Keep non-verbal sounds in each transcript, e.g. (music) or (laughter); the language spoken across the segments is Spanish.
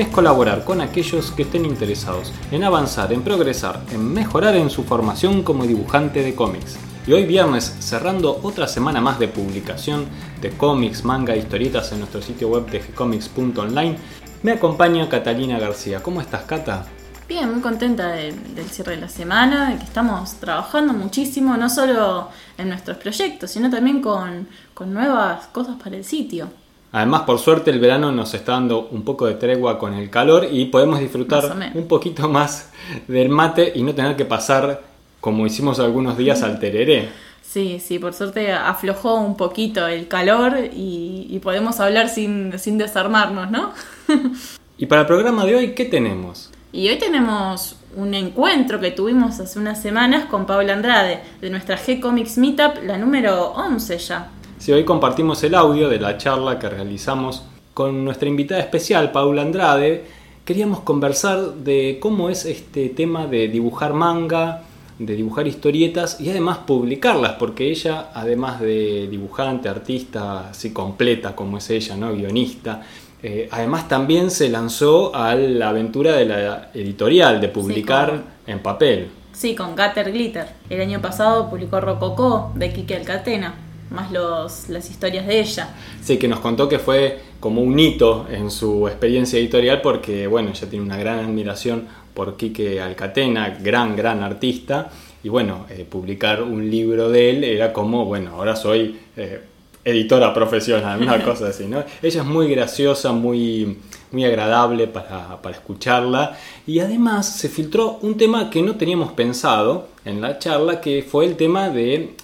es colaborar con aquellos que estén interesados en avanzar, en progresar, en mejorar en su formación como dibujante de cómics. Y hoy viernes, cerrando otra semana más de publicación de cómics, manga, historietas en nuestro sitio web de gcomics.online, me acompaña Catalina García. ¿Cómo estás, Cata? Bien, muy contenta del cierre de la semana, de que estamos trabajando muchísimo, no solo en nuestros proyectos, sino también con, con nuevas cosas para el sitio. Además, por suerte, el verano nos está dando un poco de tregua con el calor y podemos disfrutar un poquito más del mate y no tener que pasar, como hicimos algunos días, al tereré. Sí, sí, por suerte aflojó un poquito el calor y, podemos hablar sin, sin desarmarnos, ¿no? (laughs) y para el programa de hoy, ¿qué tenemos? Y hoy tenemos un encuentro que tuvimos hace unas semanas con Paula Andrade, de nuestra G-Comics Meetup, la número 11 ya. Sí, hoy compartimos el audio de la charla que realizamos con nuestra invitada especial, Paula Andrade. Queríamos conversar de cómo es este tema de dibujar manga, de dibujar historietas y además publicarlas, porque ella, además de dibujante, artista, así completa como es ella, ¿no? guionista, eh, además también se lanzó a la aventura de la editorial, de publicar en papel. Sí, con Gatter Glitter. El año pasado publicó Rococó de Kike Alcatena, más los, las historias de ella. Sí, que nos contó que fue como un hito en su experiencia editorial porque, bueno, ella tiene una gran admiración por Quique Alcatena, gran, gran artista. Y bueno, eh, publicar un libro de él era como, bueno, ahora soy eh, editora profesional, una (laughs) cosa así, ¿no? Ella es muy graciosa, muy, muy agradable para, escucharla y además se filtró un tema que no teníamos pensado en la charla, que fue el tema de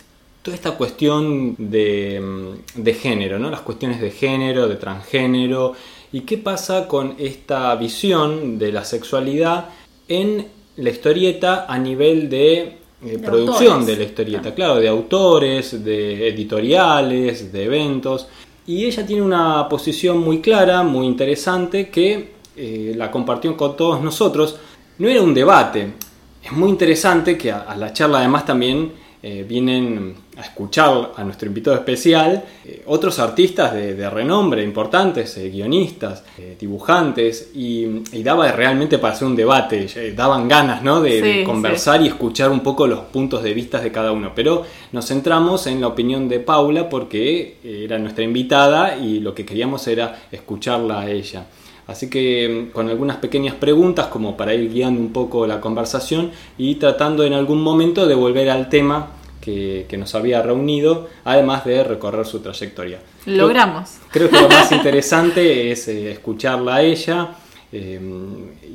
toda esta cuestión de, de género, ¿no? Las cuestiones de género, de transgénero y qué pasa con esta visión de la sexualidad en la historieta a nivel de eh, producción de la historieta, claro, de autores, de editoriales, de eventos. Y ella tiene una posición muy clara, muy interesante, que eh, la compartió con todos nosotros. No era un debate, es muy interesante que a la charla además también eh, vienen a escuchar a nuestro invitado especial eh, otros artistas de, renombre, importantes, eh, guionistas, dibujantes, y, daba realmente para hacer un debate, daban ganas ¿no? de, conversar y escuchar un poco los puntos de vista de cada uno. Pero nos centramos en la opinión de Paula porque era nuestra invitada y lo que queríamos era escucharla a ella. Así que mm, con algunas pequeñas preguntas como para ir guiando un poco la conversación y tratando en algún momento de volver al tema que, nos había reunido, además de recorrer su trayectoria. Logramos. Creo, que lo más interesante es eh, escucharla a ella eh,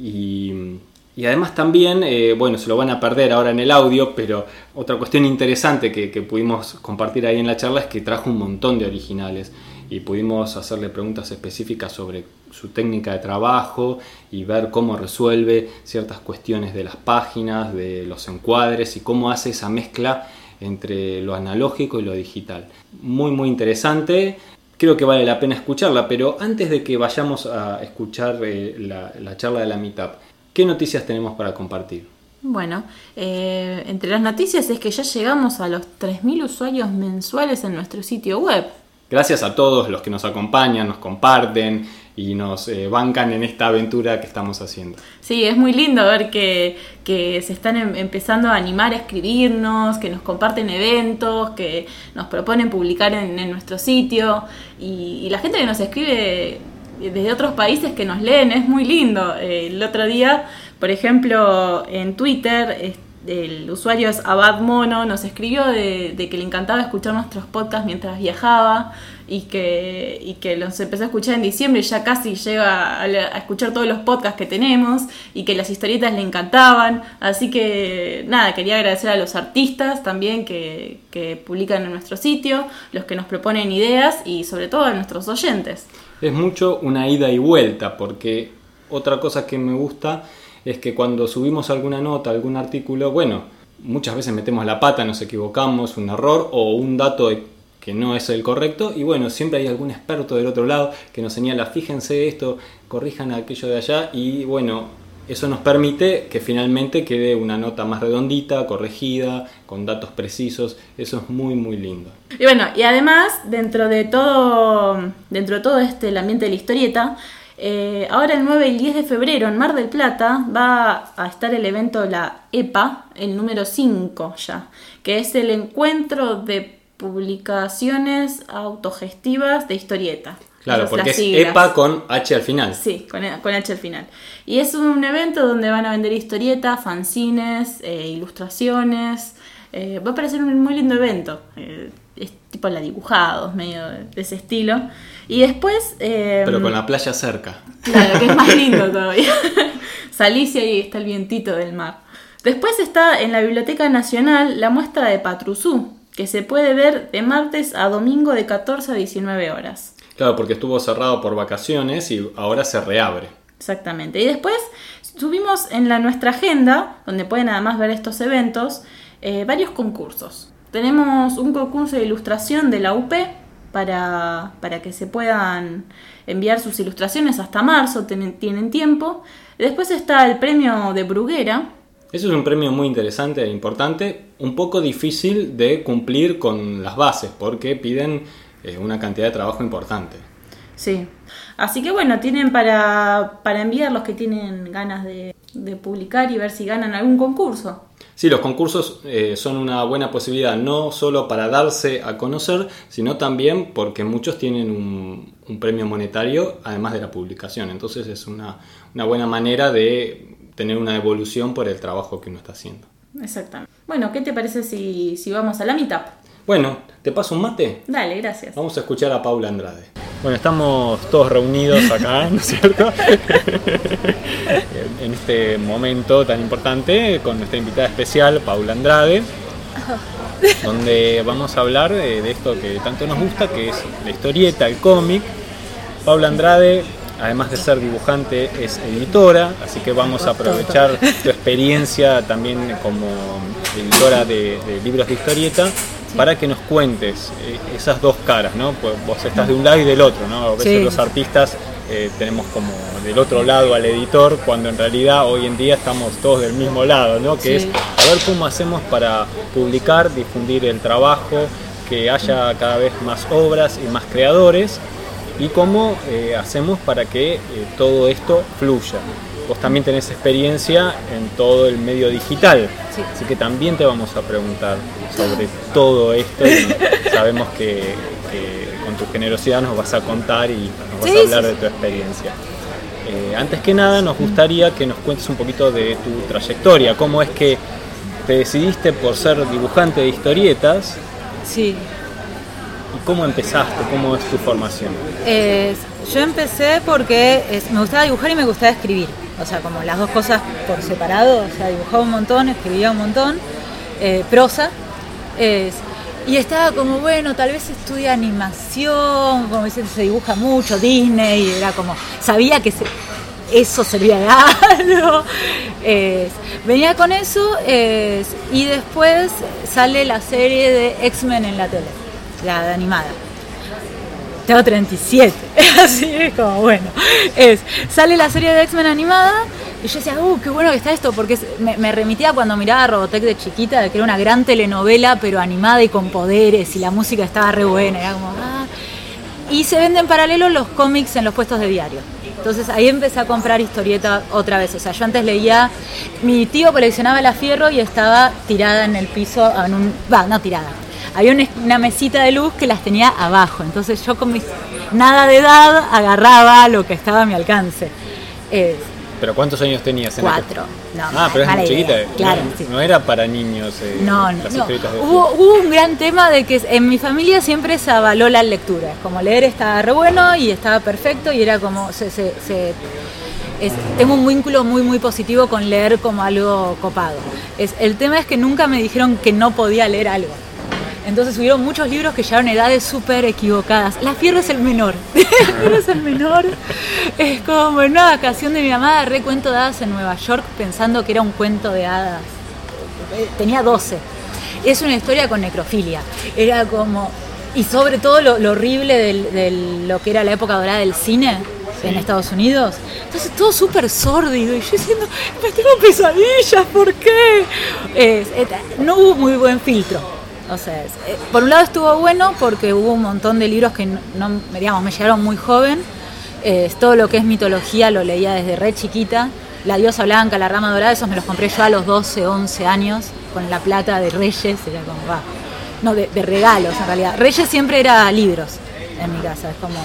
y, además también, eh, bueno, se lo van a perder ahora en el audio, pero otra cuestión interesante que, que pudimos compartir ahí en la charla es que trajo un montón de originales y pudimos hacerle preguntas específicas sobre su técnica de trabajo y ver cómo resuelve ciertas cuestiones de las páginas, de los encuadres y cómo hace esa mezcla entre lo analógico y lo digital. Muy muy interesante, creo que vale la pena escucharla, pero antes de que vayamos a escuchar eh, la, charla de la Meetup, ¿qué noticias tenemos para compartir? Bueno, eh, entre las noticias es que ya llegamos a los 3.000 usuarios mensuales en nuestro sitio web. Gracias a todos los que nos acompañan, nos comparten y nos eh, bancan en esta aventura que estamos haciendo. Sí, es muy lindo ver que, se están em, empezando a animar a escribirnos, que nos comparten eventos, que nos proponen publicar en, nuestro sitio y, la gente que nos escribe desde otros países que nos leen, es muy lindo. el otro día, por ejemplo, en Twitter el usuario es Abad Mono, nos escribió de, que le encantaba escuchar nuestros podcasts mientras viajaba y que, y que los empezó a escuchar en diciembre y ya casi llega a, escuchar todos los podcasts que tenemos y que las historietas le encantaban. Así que nada, quería agradecer a los artistas también que, que publican en nuestro sitio, los que nos proponen ideas y sobre todo a nuestros oyentes. Es mucho una ida y vuelta porque otra cosa que me gusta es que cuando subimos alguna nota, algún artículo, bueno, muchas veces metemos la pata, nos equivocamos, un error o un dato que no es el correcto y bueno, siempre hay algún experto del otro lado que nos señala, fíjense esto, corrijan aquello de allá y bueno, eso nos permite que finalmente quede una nota más redondita, corregida, con datos precisos. Eso es muy muy lindo. Y bueno, y además, dentro de todo, dentro de todo este el ambiente de la historieta, eh, ahora el 9 y el 10 de febrero en Mar del Plata va a estar el evento La EPA, el número 5 ya, que es el encuentro de publicaciones autogestivas de historieta. Claro, porque es EPA con H al final. Sí, con, H al final. Y es un evento donde van a vender historietas, fanzines, eh, ilustraciones. Eh, va a parecer un muy lindo evento. Eh, es tipo la dibujados, medio de ese estilo. Y después... Pero con la playa cerca. Claro, que es más (laughs) lindo todavía. Salís y ahí está el vientito del mar. Después está en la Biblioteca Nacional la muestra de Patrusú, que se puede ver de martes a domingo de 14 a 19 horas. Claro, porque estuvo cerrado por vacaciones y ahora se reabre. Exactamente. Y después subimos en la, nuestra agenda, donde pueden además ver estos eventos, eh, varios concursos. Tenemos un concurso de ilustración de la UP para, para que se puedan enviar sus ilustraciones hasta marzo, tienen tiempo. Después está el premio de Bruguera. Eso es un premio muy interesante e importante, un poco difícil de cumplir con las bases, porque piden es una cantidad de trabajo importante. Sí. Así que bueno, tienen para, para enviar los que tienen ganas de, publicar y ver si ganan algún concurso. Sí, los concursos eh, son una buena posibilidad, no solo para darse a conocer, sino también porque muchos tienen un, un premio monetario además de la publicación. Entonces es una, una, buena manera de tener una evolución por el trabajo que uno está haciendo. Exactamente. Bueno, ¿qué te parece si, si vamos a la mitad? Bueno, ¿te paso un mate? Dale, gracias. Vamos a escuchar a Paula Andrade. Bueno, estamos todos reunidos acá, ¿no es cierto? (laughs) en este momento tan importante con nuestra invitada especial, Paula Andrade, donde vamos a hablar de, esto que tanto nos gusta, que es la historieta, el cómic. Paula Andrade además de ser dibujante, es editora, así que vamos a aprovechar tu experiencia también como editora de, de libros de historieta para que nos cuentes eh, esas dos caras, ¿no? Pues vos estás de un lado y del otro, ¿no? A veces los artistas eh, tenemos como del otro lado al editor, cuando en realidad hoy en día estamos todos del mismo lado, ¿no? Que es a ver cómo hacemos para publicar, difundir el trabajo, que haya cada vez más obras y más creadores, y cómo eh, hacemos para que todo esto fluya. Vos también tenés experiencia en todo el medio digital, así que también te vamos a preguntar sobre todo esto y sabemos que, con tu generosidad nos vas a contar y nos vas a hablar de tu experiencia. Eh, antes que nada nos gustaría que nos cuentes un poquito de tu trayectoria, cómo es que te decidiste por ser dibujante de historietas. Sí. ¿Y cómo empezaste? ¿Cómo es tu formación? yo empecé porque me gustaba dibujar y me gustaba escribir. O sea, como las dos cosas por separado. O sea, dibujaba un montón, escribía un montón. Eh, prosa. y estaba como, bueno, tal vez estudia animación, como dicen, se dibuja mucho, Disney, y era como, sabía que eso servía de (laughs) algo. venía con eso y después sale la serie de X-Men en la tele, la de animada. Tengo 37, (laughs) así es como bueno. Es, sale la serie de X-Men animada y yo decía, uh, qué bueno que está esto, porque me, remitía cuando miraba Robotech de chiquita, que era una gran telenovela, pero animada y con poderes, y la música estaba re buena, ah. Y se venden en paralelo los cómics en los puestos de diario. Entonces ahí empecé a comprar historieta otra vez. O sea, yo antes leía, mi tío coleccionaba la fierro y estaba tirada en el piso, en un, va, no tirada, había una, mesita de luz que las tenía abajo. Entonces yo con mis nada de edad agarraba lo que estaba a mi alcance. ¿Pero cuántos años tenías? En Cuatro. No, ah, pero es muy chiquita. Claro, no, era para niños. Eh, no, no. hubo, un gran tema de que en mi familia siempre se avaló la lectura. Como leer estaba re bueno y estaba perfecto y era como... Se, se, tengo un vínculo muy muy positivo con leer como algo copado. Es, el tema es que nunca me dijeron que no podía leer algo. Entonces hubieron muchos libros que llegaron a edades súper equivocadas. La Fierro es el menor. (laughs) La Fierro es el menor. Es como en una vacación de mi mamá agarré cuento de hadas en Nueva York pensando que era un cuento de hadas. Eh, Tenía 12. Es una historia con necrofilia. Era como... Y sobre todo lo, lo horrible de lo que era la época dorada del cine en Estados Unidos. Entonces todo súper sórdido y yo diciendo, me tengo pesadillas, ¿por qué? Et- no hubo muy buen filtro. O sea, eh, por un lado estuvo bueno porque hubo un montón de libros que no, no- digamos, me llegaron muy joven. Todo lo que es mitología lo leía desde re chiquita. La diosa blanca, la rama dorada, esos me los compré yo a los 12, 11 años, con la plata de Reyes, era como, va. No, de, regalos en realidad. Reyes siempre era libros en mi casa, es como,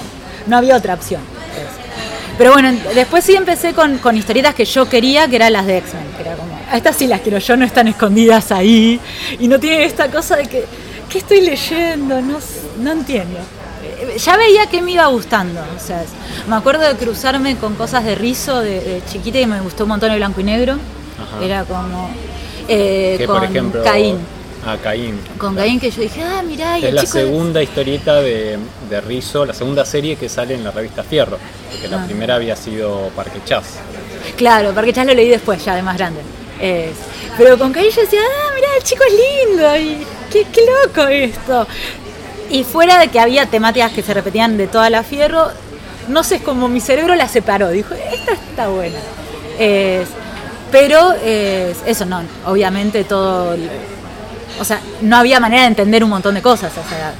no había otra opción. Es- pero bueno, después sí empecé con, con historietas que yo quería, que eran las de X-Men, que era como, "Ah, estas sí las quiero yo, no están escondidas ahí, y no tienen esta cosa de que, ¿qué estoy leyendo? No, no entiendo. Eh, Ya veía que me iba gustando, o sea, es- me acuerdo de cruzarme con cosas de rizo de, de chiquita y me gustó un montón el blanco y negro, Ajá. era como, eh, Que con por ejemplo. Caín, Ah, Caín. con Caín que yo dije, ah, mirá, y Es el la chico de- segunda historieta de, de Rizzo, la segunda serie que sale en la revista Fierro, porque la Ah. primera había sido Parque Chas. Claro, porque ya lo leí después, ya de más grande. Es- pero con Caí yo decía, ah, mirá, el chico es lindo, y qué, loco esto. Y fuera de que había temáticas que se repetían de toda la fierro, no sé, como mi cerebro la separó, dijo, esta está buena. Es- pero es- eso no, obviamente todo, o sea, no había manera de entender un montón de cosas a esa.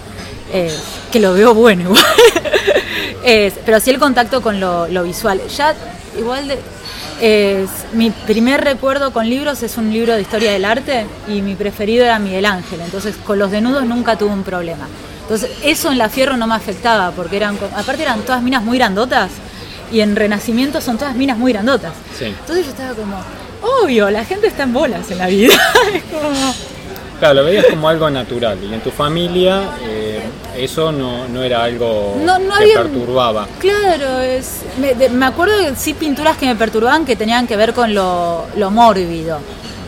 Es- que lo veo bueno igual. (laughs) Es- pero sí el contacto con lo, lo visual. Ya igual de, es, mi primer recuerdo con libros es un libro de historia del arte y mi preferido era Miguel Ángel. Entonces con los desnudos nunca tuve un problema. Entonces eso en la fierro no me afectaba porque eran, aparte eran todas minas muy grandotas y en Renacimiento son todas minas muy grandotas. Sí. Entonces yo estaba como, obvio, la gente está en bolas en la vida. (laughs) Es como- Claro, lo veías como algo natural y en tu familia eh, eso no, no era algo No, no que había- perturbaba. Claro, es, me, de- me acuerdo de sí pinturas que me perturbaban que tenían que ver con lo, lo mórbido.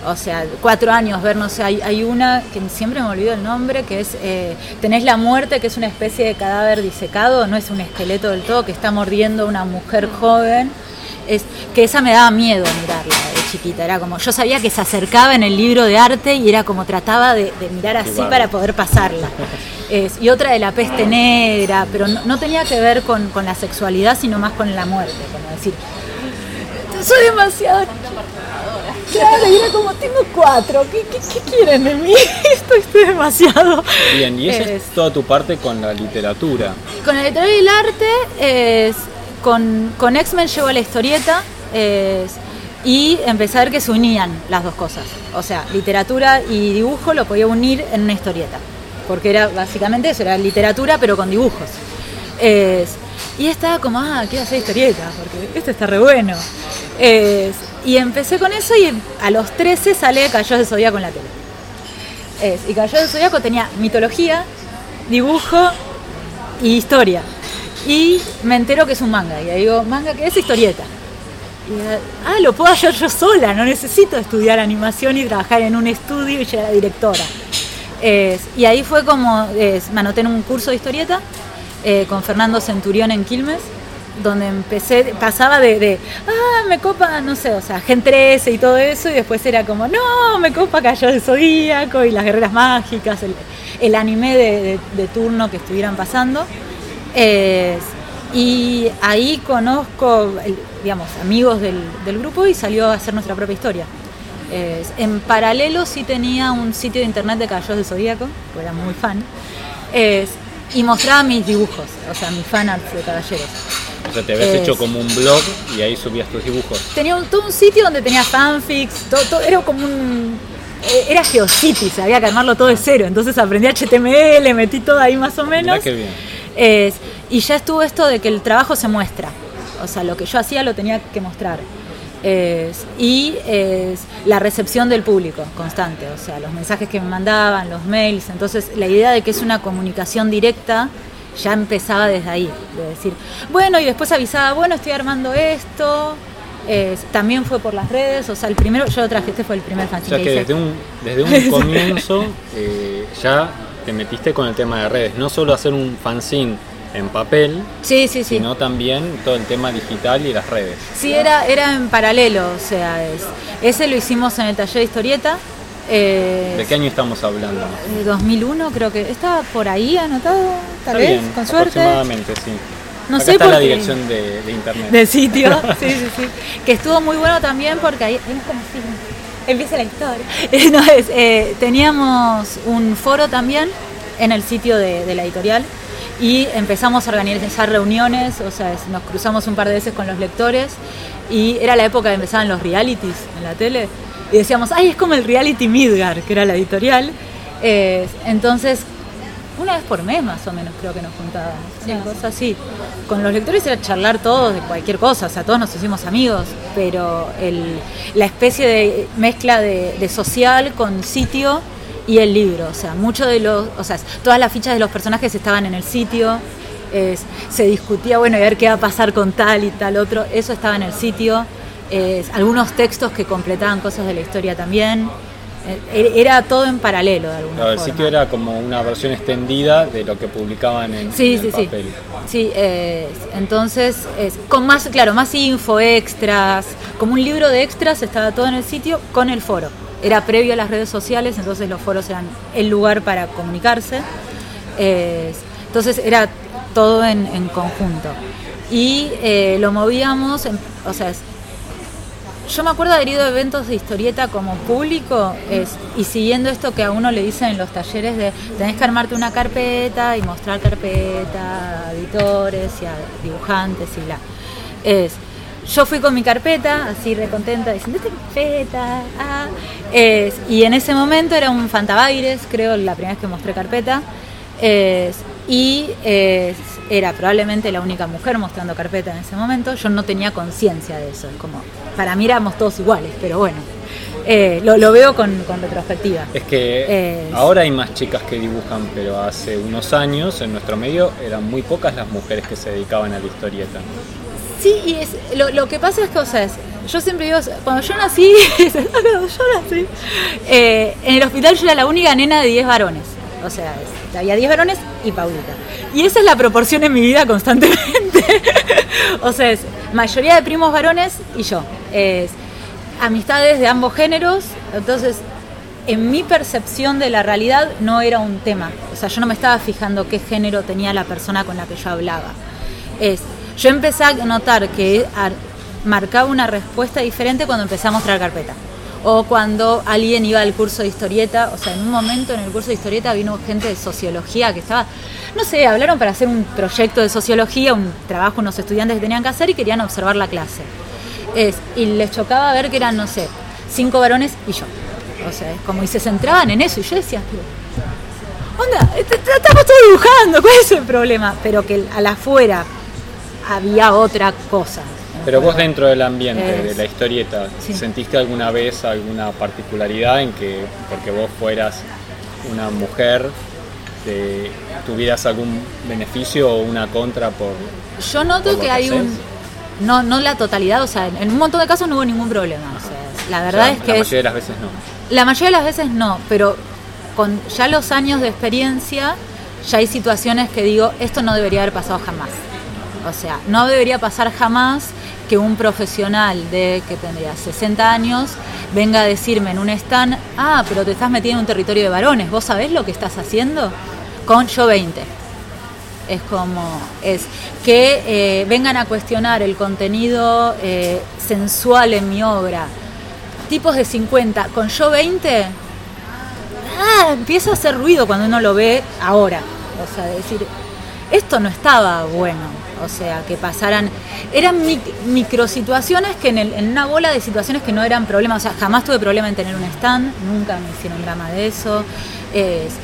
O sea, cuatro años ver, no sé, hay, hay una que siempre me olvido el nombre, que es eh, Tenés la muerte, que es una especie de cadáver disecado, no es un esqueleto del todo, que está mordiendo a una mujer joven. Es, que esa me daba miedo mirarla chiquita, era como, yo sabía que se acercaba en el libro de arte y era como trataba de, de mirar así para poder pasarla. Es- y otra de la peste negra, pero no, no tenía que ver con, con la sexualidad, sino más con la muerte, como decir, soy demasiado... Claro, y era como, tengo cuatro, ¿qué, qué, qué quieren de mí? (laughs) Esto estoy demasiado... Bien, y esa es Es- toda tu parte con la literatura. con la literatura y el arte, es, con, con X-Men llegó a la historieta es, y empecé a ver que se unían las dos cosas. O sea, literatura y dibujo lo podía unir en una historieta. Porque era básicamente eso, era literatura pero con dibujos. Y estaba como, ah, quiero hacer historieta, porque esto está re bueno. Y empecé con eso y a los 13 sale Cayó de Zodíaco en la tele. Y Cayó de Zodíaco tenía mitología, dibujo y historia. Y me entero que es un manga. Y ahí digo, ¿manga qué es? Historieta. Y, eh, ah, lo puedo hacer yo sola, no necesito estudiar animación y trabajar en un estudio y llegar a directora. Y ahí fue como, es, me anoté en un curso de historieta eh, con Fernando Centurión en Quilmes, donde empecé, pasaba de, ah, me copa, no sé, o sea, Gen 13 y todo eso, y después era como, no, me copa Cayó de Zodíaco y las guerreras mágicas, el, el anime de- de turno que estuvieran pasando. Y ahí conozco, digamos, amigos del, del grupo y salió a hacer nuestra propia historia. Es- en paralelo sí tenía un sitio de internet de Caballeros de Zodíaco, porque era muy fan, es- y mostraba mis dibujos, o sea, mis fanarts de caballeros. O sea, te habías Es- hecho como un blog y ahí subías tus dibujos. Tenía un, todo un sitio donde tenía fanfics, todo, todo- era como un... eh, Era Geocities, había que armarlo todo de cero, entonces aprendí HTML, metí todo ahí más o menos. Mirá qué bien. Es- y ya estuvo esto de que el trabajo se muestra. O sea, lo que yo hacía lo tenía que mostrar. Es- y es la recepción del público constante. O sea, los mensajes que me mandaban, los mails. Entonces, la idea de que es una comunicación directa ya empezaba desde ahí. De decir, bueno, y después avisaba, bueno, estoy armando esto. Es- también fue por las redes. O sea, el primero, yo lo traje, este fue el primer O fanzine sea que desde un, desde un (laughs) comienzo eh, ya te metiste con el tema de redes, no solo hacer un fanzine en papel, Sí, sí, sí. sino también todo el tema digital y las redes. Sí, era, era en paralelo, o sea, es- ese lo hicimos en el taller de historieta. eh, ¿De qué año estamos hablando? de 2001 creo que estaba por ahí anotado, tal Está vez, bien, con suerte. aproximadamente, sí. No Acá sé está la dirección de, de internet. del sitio, (laughs) sí, sí, sí. Que estuvo muy bueno también porque ahí, ahí es como si empieza la historia. (laughs) No, es, eh, teníamos un foro también en el sitio de, de la editorial y empezamos a organizar reuniones, o sea, nos cruzamos un par de veces con los lectores y era la época que empezaban los realities en la tele y decíamos, ay, es como el reality Midgar, que era la editorial. Eh, entonces una vez por mes más o menos creo que nos juntábamos. Una cosa así. Con los lectores era charlar todos de cualquier cosa, o sea, todos nos hicimos amigos, pero el- la especie de mezcla de, de social con sitio y el libro, o sea, mucho de los, o sea, todas las fichas de los personajes estaban en el sitio, es- se discutía, bueno, y a ver qué va a pasar con tal y tal otro, eso estaba en el sitio, es, algunos textos que completaban cosas de la historia también, eh, era todo en paralelo de alguna Claro, el forma. sitio era como una versión extendida de lo que publicaban en, Sí, en sí, el sí. papel. Sí, eh, entonces, es, con más, claro, más info, extras, como un libro de extras, estaba todo en el sitio con el foro. Era previo a las redes sociales, entonces los foros eran el lugar para comunicarse. Eh, entonces era todo en, conjunto. Y eh, lo movíamos, o sea, yo me acuerdo haber ido a eventos de historieta como público es, y siguiendo esto que a uno le dicen en los talleres de tenés que armarte una carpeta y mostrar carpeta a editores y a dibujantes y bla. Es, yo fui con mi carpeta, así recontenta, diciendo, esta carpeta, ah". Y en ese momento era un Fantabaires, creo, la primera vez que mostré carpeta. Y era probablemente la única mujer mostrando carpeta en ese momento. Yo no tenía conciencia de eso. Es como, para mí éramos todos iguales, pero bueno, eh, lo, lo veo con, con retrospectiva. Es que ahora hay más chicas que dibujan, pero hace unos años en nuestro medio eran muy pocas las mujeres que se dedicaban a la historieta. Sí, y es, lo, que pasa es que, o sea, es- yo siempre digo, cuando yo nací, (laughs) yo nací, eh, en el hospital yo era la única nena de 10 varones. O sea, había 10 varones y Paulita. Y esa es la proporción en mi vida constantemente. (laughs) o sea, es mayoría de primos varones y yo. Es amistades de ambos géneros. Entonces, en mi percepción de la realidad no era un tema. O sea, yo no me estaba fijando qué género tenía la persona con la que yo hablaba. Es, yo empecé a notar que ar- marcaba una respuesta diferente cuando empecé a mostrar carpeta. O cuando alguien iba al curso de historieta, o sea, en un momento en el curso de historieta vino gente de sociología que estaba, no sé, hablaron para hacer un proyecto de sociología, un trabajo unos estudiantes que tenían que hacer y querían observar la clase. Es, y les chocaba ver que eran, no sé, cinco varones y yo. O sea, es como, y se centraban en eso. Y yo decía, "Pero, onda, est- est- estamos todos dibujando, ¿cuál es el problema? Pero que al afuera había otra cosa. Pero vos dentro del ambiente Es- de la historieta, Sí. ¿sentiste alguna vez alguna particularidad en que, porque vos fueras una mujer, te- tuvieras algún beneficio o una contra por... Yo noto por que hay un... No, no la totalidad, o sea, en un montón de casos no hubo ningún problema. O sea, la o verdad sea, es que La es- mayoría de las veces no. La mayoría de las veces no, pero con ya los años de experiencia ya hay situaciones que digo, esto no debería haber pasado jamás. O sea, no debería pasar jamás que un profesional de que tendría 60 años venga a decirme en un stand, ah, pero te estás metiendo en un territorio de varones, ¿vos sabés lo que estás haciendo? Con yo 20. Es como, es que eh, vengan a cuestionar el contenido eh, sensual en mi obra. Tipos de 50, con yo 20, ah, empieza a hacer ruido cuando uno lo ve ahora. O sea, decir, esto no estaba bueno. O sea, que pasaran. Eran mic- microsituaciones que en, una bola de situaciones que no eran problemas. O sea, jamás tuve problema en tener un stand, nunca me hicieron drama de eso. Es-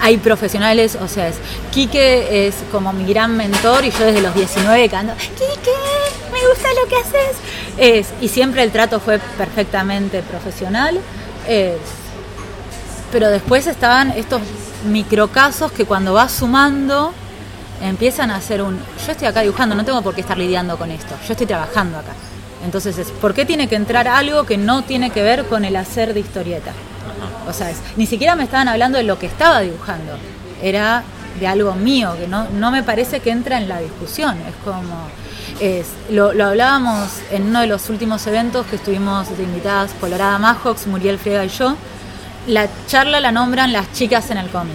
hay profesionales, o sea, es, Quique es como mi gran mentor y yo desde los 19 canto, Quique, me gusta lo que haces. Es, y siempre el trato fue perfectamente profesional. Es, pero después estaban estos microcasos que cuando vas sumando empiezan a hacer un yo estoy acá dibujando, no tengo por qué estar lidiando con esto, yo estoy trabajando acá. Entonces es, ¿por qué tiene que entrar algo que no tiene que ver con el hacer de historieta? O sea, es- ni siquiera me estaban hablando de lo que estaba dibujando. era de algo mío, que no, no me parece que entra en la discusión. Es como, es, lo, lo hablábamos en uno de los últimos eventos que estuvimos de invitadas Colorada Majox, Muriel Friega y yo. La charla la nombran las chicas en el cómic.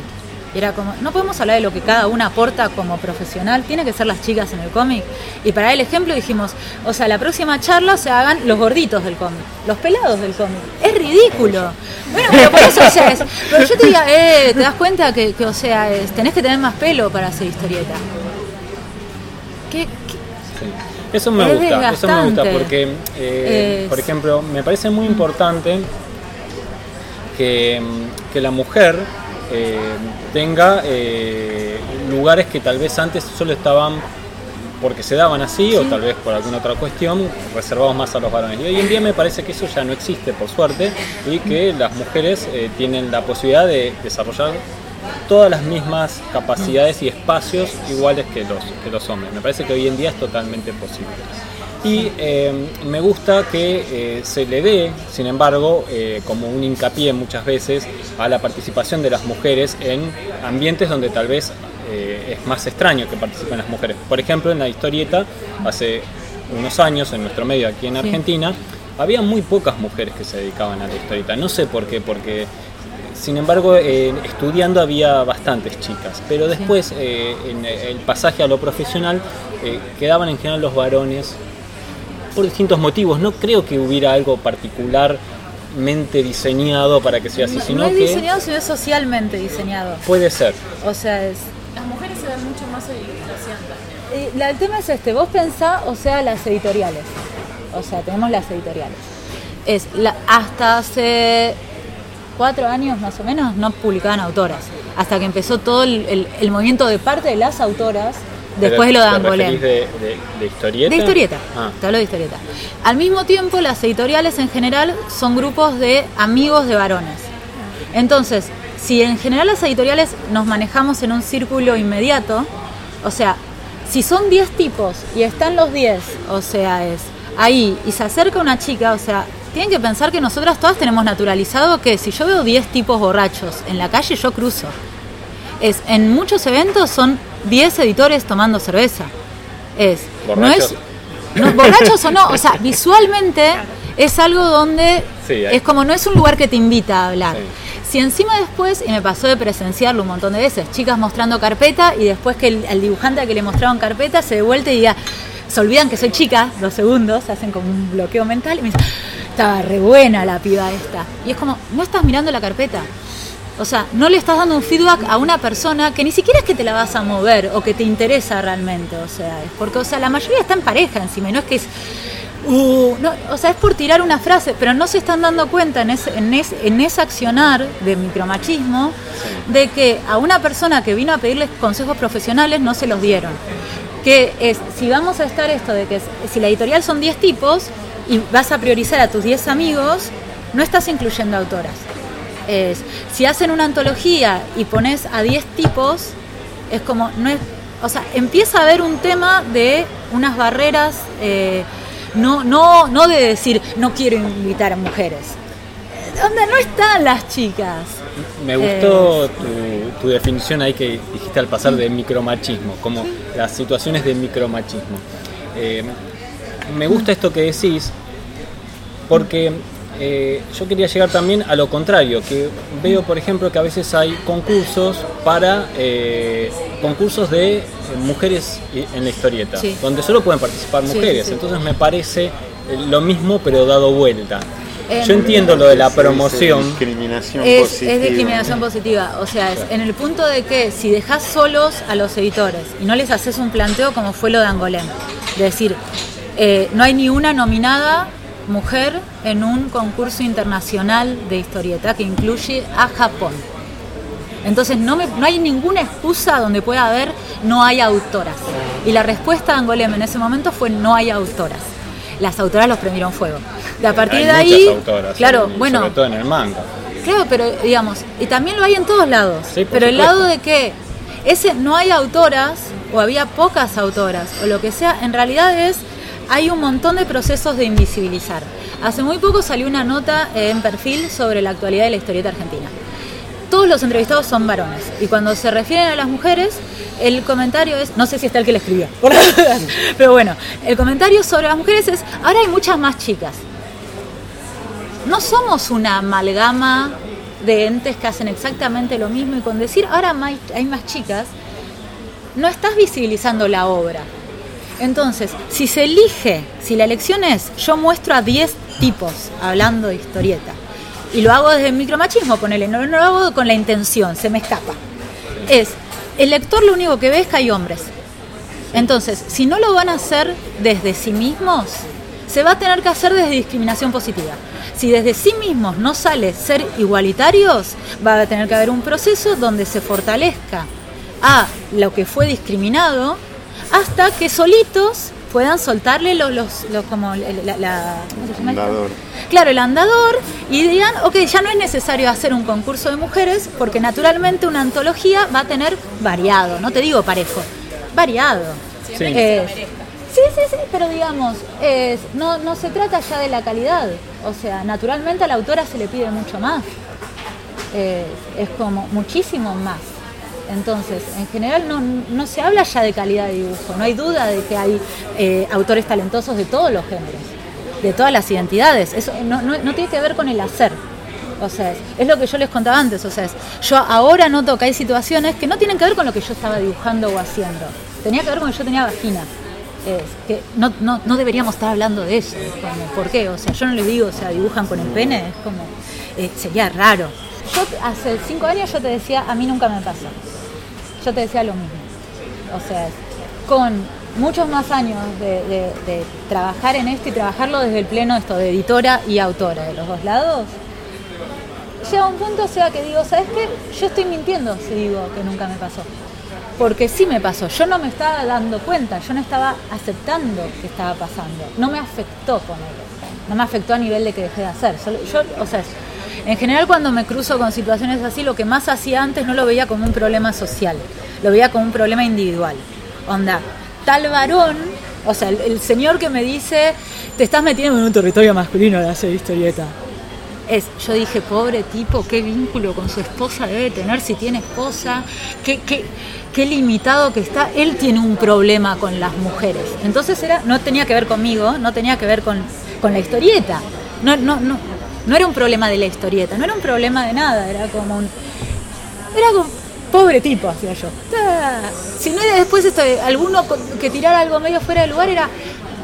Y era como, no podemos hablar de lo que cada una aporta como profesional, tiene que ser las chicas en el cómic. Y para el ejemplo dijimos, o sea, la próxima charla se hagan los gorditos del cómic, los pelados del cómic. Es ridículo. Bueno, pero por eso, o sea, es- pero yo te diría, eh, te das cuenta que, que, o sea, es- tenés que tener más pelo para hacer historieta. ¿Qué, qué- Sí. Eso me Es gusta, eso me gusta porque, eh, por ejemplo, me parece muy importante que, que la mujer eh, tenga eh, lugares que tal vez antes solo estaban porque se daban así o tal vez por alguna otra cuestión reservados más a los varones. Y hoy en día me parece que eso ya no existe, por suerte, y que las mujeres eh, tienen la posibilidad de desarrollar todas las mismas capacidades y espacios iguales que los, que los hombres. Me parece que hoy en día es totalmente posible. Y eh, me gusta que eh, se le dé, sin embargo, eh, como un hincapié muchas veces a la participación de las mujeres en ambientes donde tal vez eh, es más extraño que participen las mujeres. Por ejemplo, en la historieta, hace unos años, en nuestro medio aquí en Argentina, había muy pocas mujeres que se dedicaban a la historieta. No sé por qué, porque sin embargo, eh, estudiando había bastantes chicas, pero después, eh, en el pasaje a lo profesional, eh, quedaban en general los varones por distintos motivos. No creo que hubiera algo particularmente diseñado para que sea así, no, sino no es que diseñado, sino es socialmente diseñado. puede ser. O sea, es, Las mujeres se ven mucho más ilustración también. Eh, la- el tema es este, vos pensá, o sea, las editoriales. O sea, tenemos las editoriales. Es la- hasta hace cuatro años más o menos no publicaban autoras. Hasta que empezó todo el, el- el movimiento de parte de las autoras después de lo de ¿Te Angolén. referís De, de, de historieta? De historieta, Ah, te hablo de historieta. Al mismo tiempo, las editoriales en general son grupos de amigos de varones. Entonces, si en general las editoriales nos manejamos en un círculo inmediato, o sea, si son 10 tipos y están los 10, o sea, es ahí, y se acerca una chica, o sea, tienen que pensar que nosotras todas tenemos naturalizado que si yo veo 10 tipos borrachos en la calle, yo cruzo. Es, en muchos eventos son 10 editores tomando cerveza. Es, no ¿Borrachos? es, no, borrachos o no, o sea, (laughs) visualmente es algo donde Sí, es como no es un lugar que te invita a hablar. Sí. Si encima después, y me pasó de presenciarlo un montón de veces, chicas mostrando carpeta y después que el, al dibujante que le mostraron carpeta se de vuelta y diga, se olvidan que soy chica, dos segundos, hacen como un bloqueo mental y me dicen, estaba re buena la piba esta. Y es como, no estás mirando la carpeta. O sea, no le estás dando un feedback a una persona que ni siquiera es que te la vas a mover o que te interesa realmente. O sea, es porque, o sea, la mayoría está en pareja encima, y no es que es. Uh, no, o sea, es por tirar una frase, pero no se están dando cuenta en ese, en ese, en ese accionar de micromachismo de que a una persona que vino a pedirles consejos profesionales no se los dieron. Que es, si vamos a estar esto de que es- si la editorial son 10 tipos y vas a priorizar a tus 10 amigos, no estás incluyendo autoras. Es, si hacen una antología y pones a 10 tipos, es como, no es, o sea, empieza a haber un tema de unas barreras, eh, no, no, no de decir, no quiero invitar a mujeres. Donde no están las chicas. Me gustó tu, tu definición ahí que dijiste al pasar de micromachismo, como las situaciones de micromachismo. Eh, me gusta esto que decís porque eh, yo quería llegar también a lo contrario, que veo por ejemplo que a veces hay concursos para eh, concursos de eh, mujeres i- en la historieta, Sí. donde solo pueden participar Sí, mujeres, sí. entonces me parece eh, lo mismo pero dado vuelta. Yo entiendo lo de la promoción. Discriminación Es, positiva. es discriminación positiva, o sea, es en el punto de que si dejas solos a los editores y no les haces un planteo como fue lo de Angolén, de decir, eh, no hay ni una nominada mujer en un concurso internacional de historieta que incluye a Japón. Entonces no, me- no hay ninguna excusa donde pueda haber no hay autoras. Y la respuesta de Angolem en ese momento fue no hay autoras. Las autoras los prendieron fuego. De a partir Hay de ahí, autoras, claro, y bueno, sobre todo en el manga. Claro, pero digamos, y también lo hay en todos lados. Sí, pero el lado de que ese no hay autoras o había pocas autoras o lo que sea, en realidad es hay un montón de procesos de invisibilizar. Hace muy poco salió una nota en perfil sobre la actualidad de la historieta argentina. todos los entrevistados son varones. Y cuando se refieren a las mujeres, el comentario es, no sé si está el que le escribió, (laughs) pero bueno, el comentario sobre las mujeres es, ahora hay muchas más chicas. No somos una amalgama de entes que hacen exactamente lo mismo y con decir ahora hay más chicas, no estás visibilizando la obra. Entonces, si se elige, si la elección es, yo muestro a 10 tipos hablando de historieta, y lo hago desde el micromachismo, ponele, no, no lo hago con la intención, se me escapa. Es, el lector lo único que ve es que hay hombres. Entonces, si no lo van a hacer desde sí mismos, se va a tener que hacer desde discriminación positiva. Si desde sí mismos no sale ser igualitarios, va a tener que haber un proceso donde se fortalezca a lo que fue discriminado hasta que solitos puedan soltarle los, los, como la, andador. Claro, el andador y digan, ok, ya no es necesario hacer un concurso de mujeres porque naturalmente una antología va a tener variado, no te digo parejo, variado. Eh, sí. sí, sí, pero digamos, no, no se trata ya de la calidad, o sea, naturalmente a la autora se le pide mucho más, es como muchísimo más. Entonces, en general no, se habla ya de calidad de dibujo, no hay duda de que hay eh, autores talentosos de todos los géneros, de todas las identidades. Eso no, tiene que ver con el hacer. O sea, es, lo que yo les contaba antes. O sea, yo ahora noto que hay situaciones que no tienen que ver con lo que yo estaba dibujando o haciendo. Tenía que ver con que yo tenía vagina. que no, deberíamos estar hablando de eso. ¿Por qué? O sea, yo no les digo, o sea, dibujan con el pene, es como, eh, sería raro. Yo hace cinco años yo te decía, a mí nunca me pasó yo te decía lo mismo. O sea, con muchos más años de, trabajar en esto y trabajarlo desde el pleno esto de editora y autora de los dos lados, llega un punto o sea que digo, ¿sabes qué? Yo estoy mintiendo si digo que nunca me pasó. Porque sí me pasó, yo no me estaba dando cuenta, yo no estaba aceptando que estaba pasando, no me afectó con él, no me afectó a nivel de que dejé de hacer. Yo, o sea, en general cuando me cruzo con situaciones así, lo que más hacía antes no lo veía como un problema social, lo veía como un problema individual. Onda, tal varón, o sea, el, señor que me dice, te estás metiendo en un territorio masculino de hacer historieta. Es, yo dije, pobre tipo, qué vínculo con su esposa debe tener si tiene esposa, qué, qué, limitado que está. Él tiene un problema con las mujeres. Entonces era, no tenía que ver conmigo, no tenía que ver con, con la historieta. No, no, no, no era un problema de la historieta, no era un problema de nada, era como un. Era como. Pobre tipo, hacía yo. Si no era después esto alguno que tirara algo medio fuera de lugar, era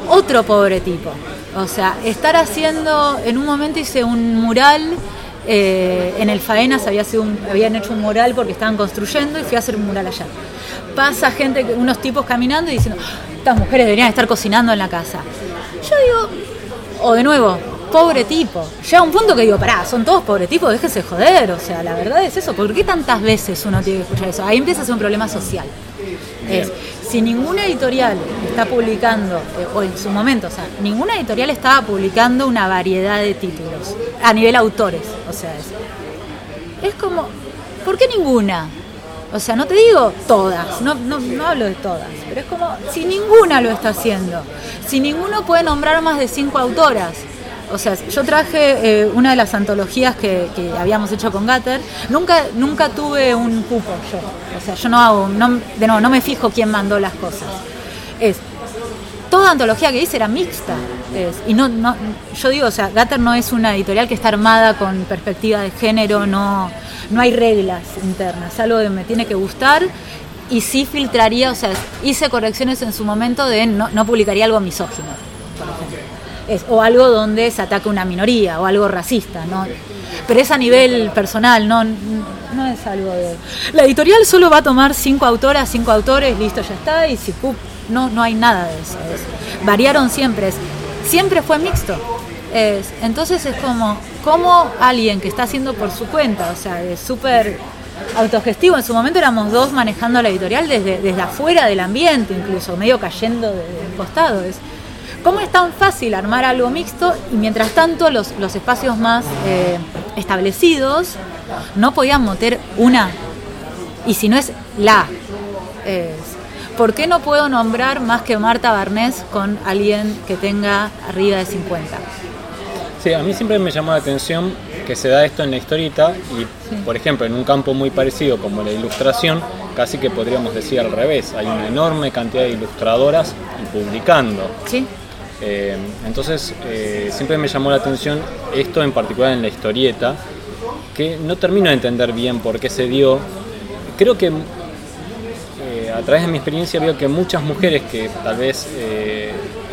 otro pobre tipo. O sea, estar haciendo. En un momento hice un mural. Eh, en el Faenas había sido habían hecho un mural porque estaban construyendo y fui a hacer un mural allá. Pasa gente, unos tipos caminando y diciendo, estas mujeres deberían estar cocinando en la casa. Yo digo, o de nuevo, pobre tipo. Llega un punto que digo, pará, son todos pobre tipos, déjese joder. O sea, la verdad es eso. ¿Por qué tantas veces uno tiene que escuchar eso? Ahí empieza a ser un problema social. si ninguna editorial está publicando, eh, o en su momento, o sea, ninguna editorial estaba publicando una variedad de títulos a nivel autores, o sea, es, es como, ¿por qué ninguna? O sea, no te digo todas, no, no, no, hablo de todas, pero es como si ninguna lo está haciendo, si ninguno puede nombrar más de cinco autoras, o sea, yo traje eh, una de las antologías que, habíamos hecho con Gatter. Nunca, nunca tuve un cupo yo. O sea, yo no hago, no, de nuevo, no me fijo quién mandó las cosas. Es, toda antología que hice era mixta. y no, no, yo digo, o sea, Gatter no es una editorial que está armada con perspectiva de género, no, no hay reglas internas, algo que me tiene que gustar y sí filtraría, o sea, hice correcciones en su momento de no, no publicaría algo misógino, por ejemplo o algo donde se ataca una minoría o algo racista, ¿no? Pero es a nivel personal, no, no es algo de... La editorial solo va a tomar cinco autoras, cinco autores, listo, ya está, y si no, no hay nada de eso. variaron siempre, siempre fue mixto. entonces es como, como alguien que está haciendo por su cuenta, o sea, es súper autogestivo. En su momento éramos dos manejando la editorial desde, desde afuera del ambiente, incluso medio cayendo de costado. Es, ¿Cómo es tan fácil armar algo mixto y mientras tanto los, espacios más eh, establecidos no podían meter una? Y si no es la. ¿Por qué no puedo nombrar más que Marta Barnés con alguien que tenga arriba de 50? Sí, a mí siempre me llamó la atención que se da esto en la historieta y, por ejemplo, en un campo muy parecido como la ilustración, casi que podríamos decir al revés, hay una enorme cantidad de ilustradoras publicando. Sí. Eh, entonces, eh, siempre me llamó la atención esto en particular en la historieta, que no termino de entender bien por qué se dio. Creo que eh, a través de mi experiencia veo que muchas mujeres que tal vez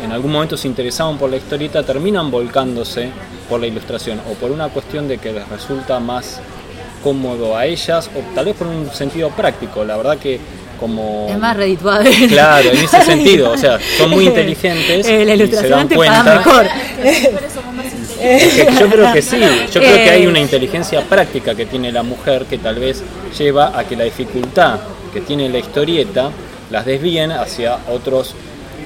en algún momento se interesaban por la historieta terminan volcándose por la ilustración o por una cuestión de que les resulta más cómodo a ellas o tal vez por un sentido práctico. La verdad que como... Es más redituable. Claro, en ese sentido, o sea, son muy (laughs) inteligentes. Eh, la ilustración y se te dan paga cuenta. mejor. Es que yo creo que sí, (laughs) yo creo que hay Eh. una inteligencia práctica que tiene la mujer que tal vez lleva a que la dificultad que tiene la historieta las desvíen hacia otros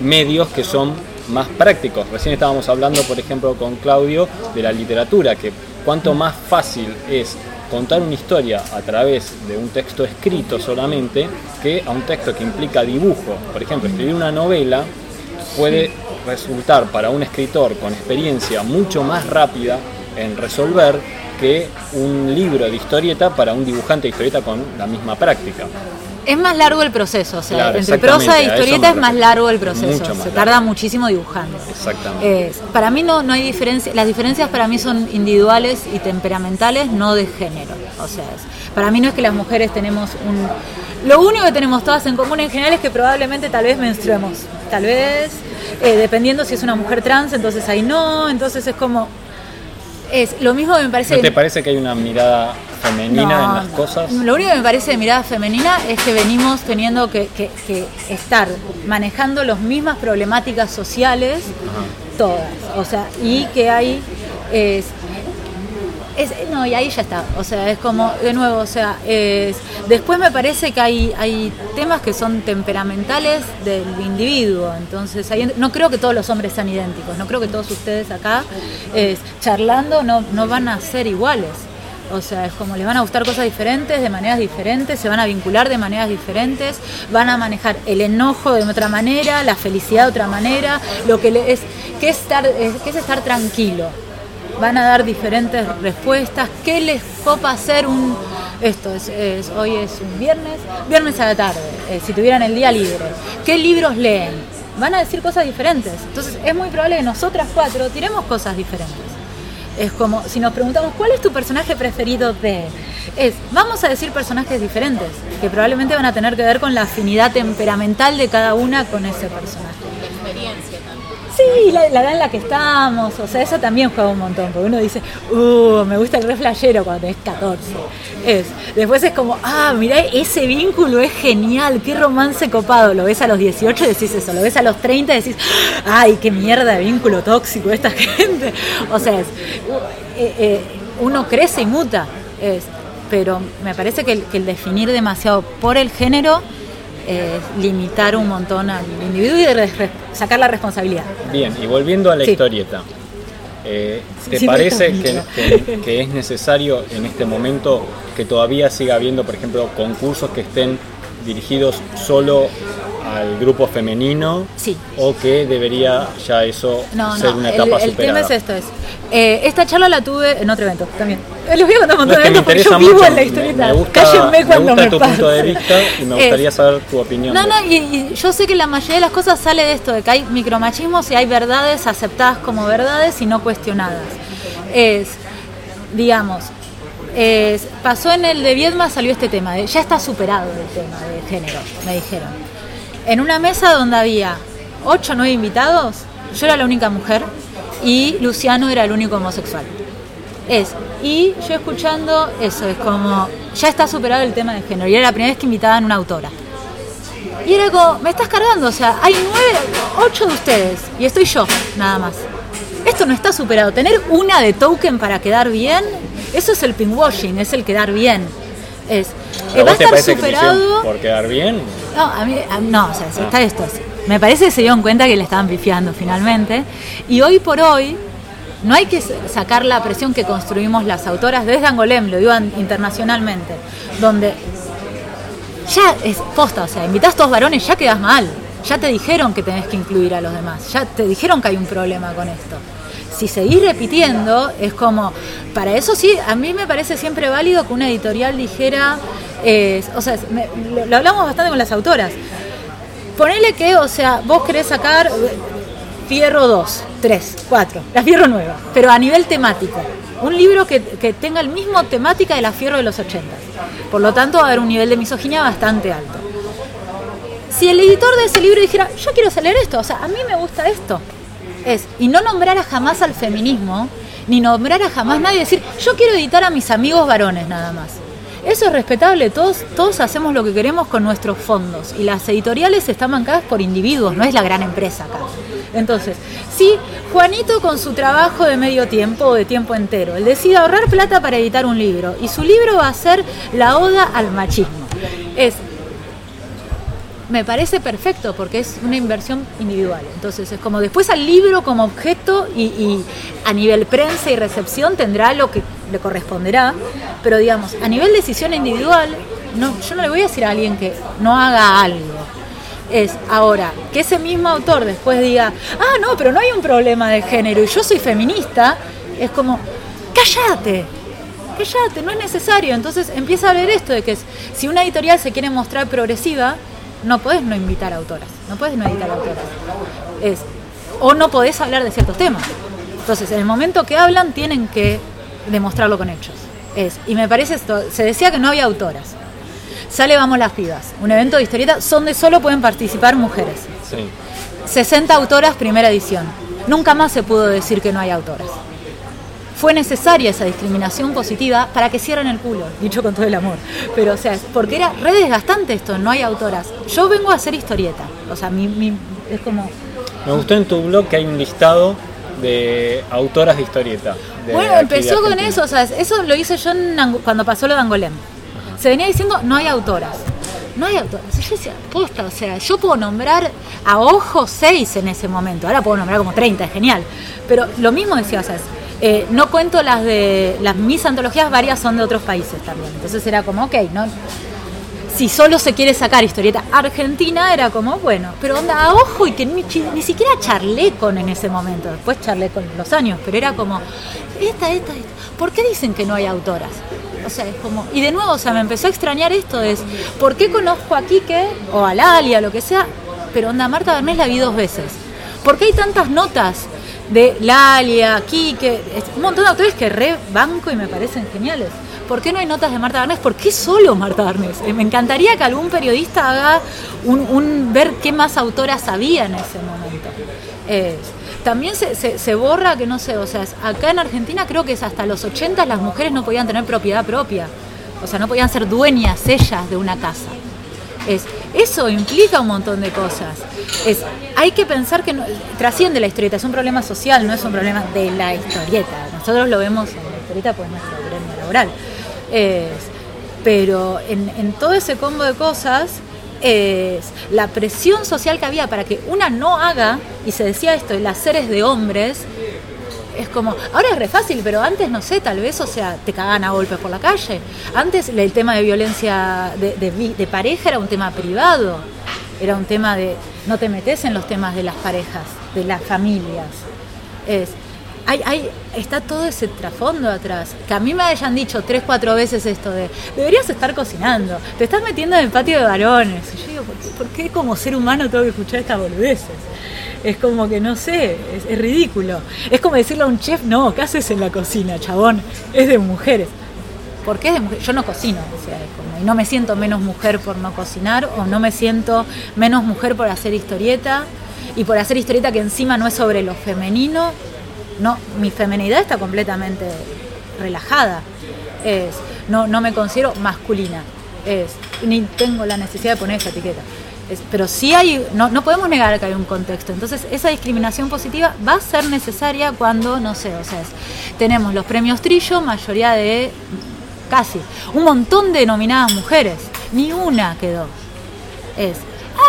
medios que son más prácticos. Recién estábamos hablando, por ejemplo, con Claudio de la literatura, que cuanto más fácil es contar una historia a través de un texto escrito solamente que a un texto que implica dibujo. Por ejemplo, escribir una novela puede resultar para un escritor con experiencia mucho más rápida en resolver que un libro de historieta para un dibujante de historieta con la misma práctica. Es más largo el proceso, o sea, Claro, entre prosa e historieta es más largo el proceso. Más Se largo. tarda muchísimo dibujando. Exactamente. Para mí no, no hay diferencia, las diferencias para mí son individuales y temperamentales, no de género. O sea, es- para mí no es que las mujeres tenemos un... Lo único que tenemos todas en común en general es que probablemente tal vez menstruemos. Tal vez, eh, dependiendo si es una mujer trans, entonces ahí no, entonces es como... Es lo mismo que me parece... ¿No te parece que hay una mirada femenina No, en las no. cosas? Lo único que me parece de mirada femenina es que venimos teniendo que, que- que estar manejando las mismas problemáticas sociales, todas. O sea, y que hay. Es, es- no, y ahí ya está. O sea, es como, de nuevo, o sea, es, después me parece que hay, hay temas que son temperamentales del individuo. Entonces, ahí- no creo que todos los hombres sean idénticos. No creo que todos ustedes acá, es, charlando, no, no van a ser iguales. O sea, es como les van a gustar cosas diferentes, de maneras diferentes, se van a vincular de maneras diferentes, van a manejar el enojo de otra manera, la felicidad de otra manera, lo que es, es estar, es, estar tranquilo. Van a dar diferentes respuestas. ¿Qué les copa hacer un esto? Es, es- hoy es un viernes, viernes a la tarde, eh, si tuvieran el día libre. ¿Qué libros leen? Van a decir cosas diferentes. Entonces es muy probable que nosotras cuatro tiremos cosas diferentes. Es como si nos preguntamos cuál es tu personaje preferido de. Es, vamos a decir personajes diferentes, que probablemente van a tener que ver con la afinidad temperamental de cada una con ese personaje. Sí, la, edad en la que estamos, o sea, eso también juega un montón, porque uno dice, uh, me gusta el re flashero cuando tenés 14. Es, después es como, ah, mirá, ese vínculo es genial, qué romance copado. Lo ves a los 18 y decís eso, lo ves a los 30 y decís, ay, qué mierda de vínculo tóxico esta (laughs) gente. O sea, es, eh, eh, uno crece y muta, es, pero me parece que el, que el definir demasiado por el género es limitar un montón al individuo y de sacar la responsabilidad. Bien, y volviendo a la Sí. historieta, eh, ¿te Sí, parece que- que es necesario en este momento que todavía siga habiendo, por ejemplo, concursos que estén dirigidos solo al grupo femenino? Sí. ¿O que debería ya eso No, ser no, una el, etapa el superada? tema es esto, es, eh, esta charla la tuve en otro evento también. Eh, Les voy a contar un montón de me eventos porque yo vivo mucho, en la me- historieta. me gusta, Cállenme me cuando gusta me tu punto de vista y me Es- gustaría saber tu opinión. No, no, y, y yo sé que la mayoría de las cosas sale de esto, de que hay micromachismos y hay verdades aceptadas como verdades y no cuestionadas. Es, digamos, es, pasó en el de Viedma, salió este tema, de- ya está superado el tema de género, me dijeron. En una mesa donde había 8 o 9 invitados, yo era la única mujer y Luciano era el único homosexual. Es, y yo escuchando eso, es como, ya está superado el tema de género, y era la primera vez que invitaban una autora. Y era como, me estás cargando, o sea, hay nueve, ocho de ustedes, y estoy yo, nada más. Esto no está superado. Tener una de token para quedar bien, eso es el pinkwashing, es el quedar bien. Es, ¿A va a te estar parece que lo hicieron superado. por quedar bien? No, a mí, a- no, o sea, si Ah. está esto. Me parece que se dieron cuenta que le estaban pifiando finalmente. Y hoy por hoy, no hay que sacar la presión que construimos las autoras desde Angolem, lo digo internacionalmente, donde ya es posta, o sea, invitas todos varones, ya quedas mal. ya te dijeron que tenés que incluir a los demás, ya te dijeron que hay un problema con esto. Si seguís repitiendo, es como, para eso sí, a mí me parece siempre válido que una editorial dijera, eh, o sea, lo hablamos bastante con las autoras, ponele que, o sea, vos querés sacar eh, Fierro 2, 3, 4, la Fierro nueva, pero a nivel temático. Un libro que, que tenga el mismo temática de la Fierro de los 80. Por lo tanto, va a haber un nivel de misoginia bastante alto. Si el editor de ese libro dijera, yo quiero leer esto, o sea, a mí me gusta esto, es, y no nombrara jamás al feminismo, ni nombrara jamás nadie, decir, yo quiero editar a mis amigos varones nada más. Eso es respetable, todos, todos hacemos lo que queremos con nuestros fondos y las editoriales están bancadas por individuos, no es la gran empresa acá. Entonces, si Juanito con su trabajo de medio tiempo o de tiempo entero, él decide ahorrar plata para editar un libro y su libro va a ser la oda al machismo. Es, me parece perfecto porque es una inversión individual. Entonces es como después al libro como objeto y, y a nivel prensa y recepción tendrá lo que le corresponderá, pero digamos, a nivel decisión individual, no, yo no le voy a decir a alguien que no haga algo. Es ahora que ese mismo autor después diga, ah, no, pero no hay un problema de género y yo soy feminista, es como, cállate, cállate, no es necesario. Entonces empieza a ver esto de que si una editorial se quiere mostrar progresiva, no podés no invitar autoras, no podés no editar autoras. Es, o no podés hablar de ciertos temas. Entonces, en el momento que hablan, tienen que demostrarlo con hechos. Es, y me parece esto, se decía que no había autoras. Sale Vamos las Pibas, un evento de historieta donde solo pueden participar mujeres. Sí. 60 autoras, primera edición. Nunca más se pudo decir que no hay autoras. Fue necesaria esa discriminación positiva para que cierren el culo, dicho con todo el amor. Pero, o sea, porque era re desgastante esto, no hay autoras. Yo vengo a hacer historieta. O sea, mi, mi- es como. Me gustó en tu blog que hay un listado de autoras de historieta. de Bueno, empezó con eso, o sea, eso lo hice yo en cuando pasó lo de Angolem. Se venía diciendo, no hay autoras. No hay autoras. Y yo decía, posta, o sea, yo puedo nombrar a ojo seis en ese momento. Ahora puedo nombrar como 30, es genial. Pero lo mismo decía, o sea, es, eh, no cuento las de mis antologías, varias son de otros países también. Entonces era como, ok, si solo se quiere sacar historieta argentina, era como, bueno, pero onda a ojo y que ni siquiera charlé con en ese momento, después charlé con los años, pero era como, esta, esta, esta. ¿Por qué dicen que no hay autoras? O sea, es como, y de nuevo, o sea, me empezó a extrañar esto, es, ¿por qué conozco a Quique o a Lalia, lo que sea, pero onda, Marta Bernés la vi dos veces? ¿Por qué hay tantas notas de Lalia, Quique, un montón de autores que re banco y me parecen geniales? ¿Por qué no hay notas de Marta Bernés? ¿Por qué solo Marta Bernés? Eh, Me encantaría que algún periodista haga un, ver qué más autoras había en ese momento. También se, se- borra que no sé, o sea, acá en Argentina creo que es hasta los 80 las mujeres no podían tener propiedad propia. O sea, no podían ser dueñas ellas de una casa. Es, eso implica un montón de cosas. Es, hay que pensar que no- trasciende la historieta, es un problema social, no es un problema de la historieta. Nosotros lo vemos en la historieta por nuestro gremio laboral. Es, pero en, en todo ese combo de cosas es la presión social que había para que una no haga, y se decía esto, el hacer es de hombres, es como, ahora es re fácil, pero antes no sé, tal vez, o sea, te cagan a golpes por la calle. Antes el tema de violencia de, de de pareja era un tema privado, era un tema de, no te metes en los temas de las parejas, de las familias. Es, hay, hay, está todo ese trasfondo atrás. Que a mí me hayan dicho tres, cuatro veces esto de, deberías estar cocinando, te estás metiendo en el patio de varones. Y yo digo, ¿por qué, por qué como ser humano tengo que escuchar estas boludeces? Es como que no sé, es, ridículo. Es como decirle a un chef, no, ¿qué haces en la cocina, chabón? Es de mujeres. ¿Por qué es de mujer? Yo no cocino, o sea, como, y no me siento menos mujer por no cocinar, o no me siento menos mujer por hacer historieta, y por hacer historieta que encima no es sobre lo femenino. No, mi femenidad está completamente relajada. Es, no, no me considero masculina. Es, ni tengo la necesidad de poner esa etiqueta. Pero sí hay, no, no podemos negar que hay un contexto. Entonces, esa discriminación positiva va a ser necesaria cuando, no sé, o sea, es- tenemos los premios Trillo, mayoría de casi un montón de nominadas mujeres, ni una quedó. Es,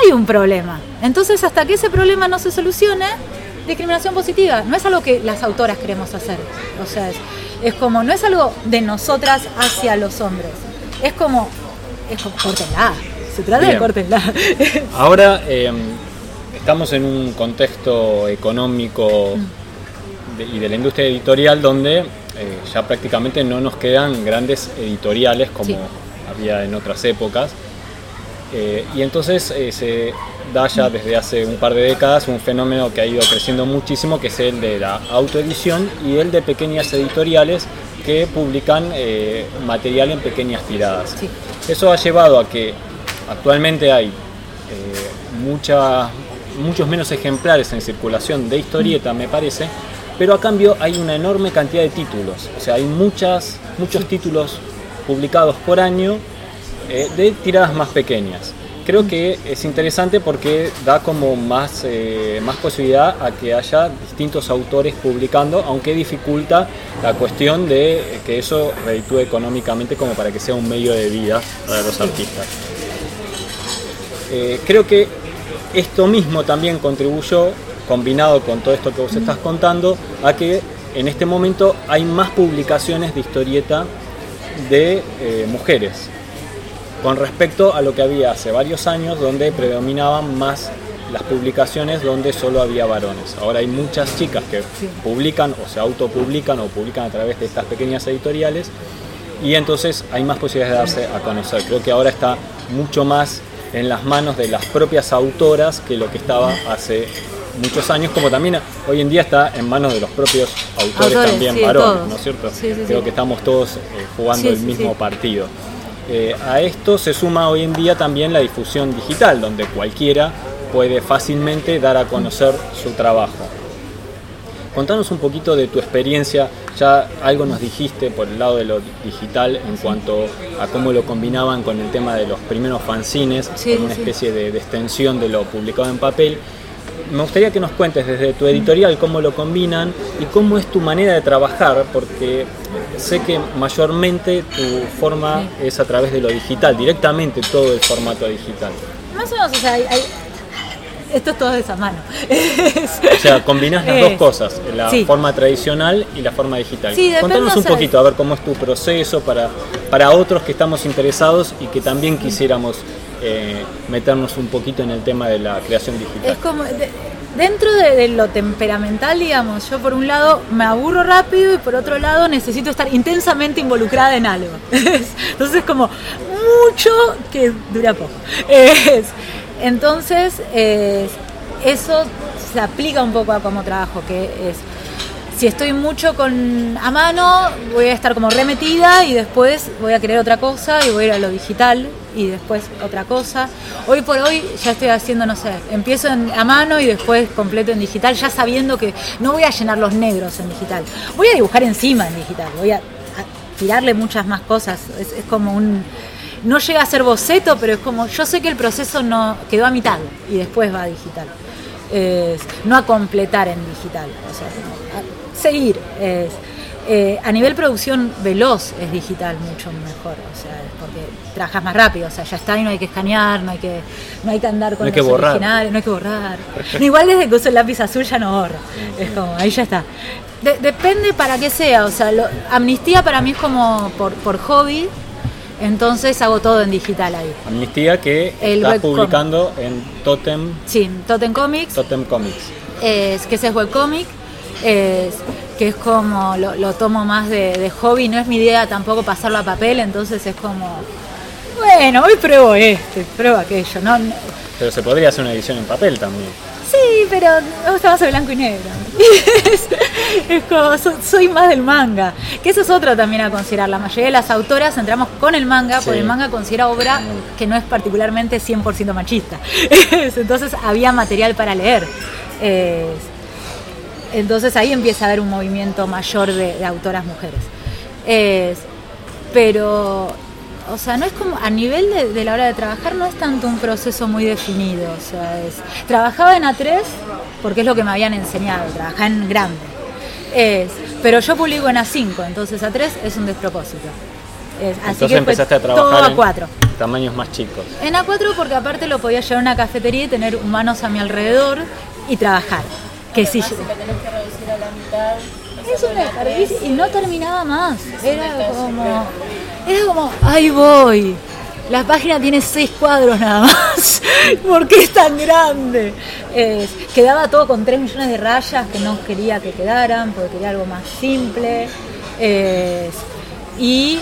hay un problema. Entonces, hasta que ese problema no se solucione, discriminación positiva. No es algo que las autoras queremos hacer. O sea, es, es como, no es algo de nosotras hacia los hombres. Es como, es como, córtenla. Se trata de Bien. córtenla. (laughs) Ahora, eh, estamos en un contexto económico de- y de la industria editorial donde eh, ya prácticamente no nos quedan grandes editoriales como Sí. había en otras épocas. Eh, y entonces eh, se da ya desde hace un par de décadas un fenómeno que ha ido creciendo muchísimo, que es el de la autoedición y el de pequeñas editoriales que publican eh, material en pequeñas tiradas. Sí. Eso ha llevado a que actualmente hay eh, mucha- muchos menos ejemplares en circulación de historieta, me parece, pero a cambio hay una enorme cantidad de títulos. O sea, hay muchas, muchos títulos publicados por año eh, de tiradas más pequeñas. Creo que es interesante porque da como más, eh, más posibilidad a que haya distintos autores publicando, aunque dificulta la cuestión de que eso reditúe económicamente como para que sea un medio de vida para los artistas. Eh, creo que esto mismo también contribuyó, combinado con todo esto que vos estás contando, a que en este momento hay más publicaciones de historieta de eh, mujeres con respecto a lo que había hace varios años donde predominaban más las publicaciones donde solo había varones. Ahora hay muchas chicas que publican o se autopublican o publican a través de estas pequeñas editoriales y entonces hay más posibilidades de darse a conocer. Creo que ahora está mucho más en las manos de las propias autoras que lo que estaba hace muchos años, como también hoy en día está en manos de los propios autores, Autores, también sí, varones, todos. ¿no es cierto? Sí, sí, Creo que estamos todos eh, jugando el mismo partido. Eh, a esto se suma hoy en día también la difusión digital, donde cualquiera puede fácilmente dar a conocer su trabajo. Contanos un poquito de tu experiencia, ya algo nos dijiste por el lado de lo digital en cuanto a cómo lo combinaban con el tema de los primeros fanzines, Sí, como una sí. especie de, de extensión de lo publicado en papel. Me gustaría que nos cuentes desde tu editorial cómo lo combinan y cómo es tu manera de trabajar, porque sé que mayormente tu forma es a través de lo digital, directamente todo el formato digital. Más o menos, o sea, hay- esto es todo de esa mano. O sea, combinás las dos cosas, la sí. forma tradicional y la forma digital. Sí, Contanos un poquito, a ver cómo es tu proceso para, para otros que estamos interesados y que también quisiéramos eh, meternos un poquito en el tema de la creación digital. Es como, de- dentro de, de lo temperamental, digamos, yo por un lado me aburro rápido y por otro lado necesito estar intensamente involucrada en algo. (laughs) Entonces es como mucho que dura poco. Es- entonces es- eso se aplica un poco a cómo trabajo, que es si estoy mucho con a mano, voy a estar como remetida y después voy a querer otra cosa y voy a ir a lo digital y después otra cosa. Hoy por hoy ya estoy haciendo, no sé, empiezo en- a mano y después completo en digital, ya sabiendo que no voy a llenar los negros en digital. Voy a dibujar encima en digital, voy a, tirarle muchas más cosas. Es como un... No llega a ser boceto, pero es como, yo sé que el proceso no quedó a mitad y después va a digital. Es, no a completar en digital, o sea, a seguir. Es, eh, a nivel producción veloz es digital mucho mejor, o sea, porque trabajas más rápido, o sea, ya está y no hay que escanear, no hay que, no hay que andar con No hay que los borrar. originales, no hay que borrar. Igual desde que uso el lápiz azul ya no borro, es como, ahí ya está. De- depende para qué sea, o sea, lo- amnistía para mí es como por, por hobby, entonces hago todo en digital ahí. Amnistía que El webcomic. publicando en Totem, Sí, Totem Comics, Totem Comics. es, que ese es webcomic, es, que es como lo, lo tomo más de, de hobby, no es mi idea tampoco pasarlo a papel, entonces es como, bueno, hoy pruebo esto, y pruebo aquello, ¿no? Pero se podría hacer una edición en papel también. Sí, pero me gusta más el blanco y negro. (laughs) es, es como, so- soy más del manga. Que eso es otro también a considerar. La mayoría de las autoras entramos con el manga, Sí. porque el manga considera obra que no es particularmente 100% machista. (laughs) Es, Entonces había material para leer. Es, entonces ahí empieza a haber un movimiento mayor de, de autoras mujeres. Es, pero, o sea, no es como, a nivel de, de la hora de trabajar no es tanto un proceso muy definido. O sea, es, trabajaba en A3 porque es lo que me habían enseñado, trabajar en grande. Es, pero yo publico en A5, entonces A3 es un despropósito. Es, así Entonces que fue empezaste a todo trabajar a 4. en tamaños más chicos. En A4 porque aparte lo podía llevar a una cafetería y tener humanos a mi alrededor y trabajar. Que si yo- que tenés que reducir a la mitad. es un desperdicio y no terminaba más. Era como, era como, ahí voy. la página tiene seis cuadros nada más. (laughs) ¿Por qué es tan grande? Eh, quedaba todo con tres millones de rayas que no quería que quedaran, porque quería algo más simple. Y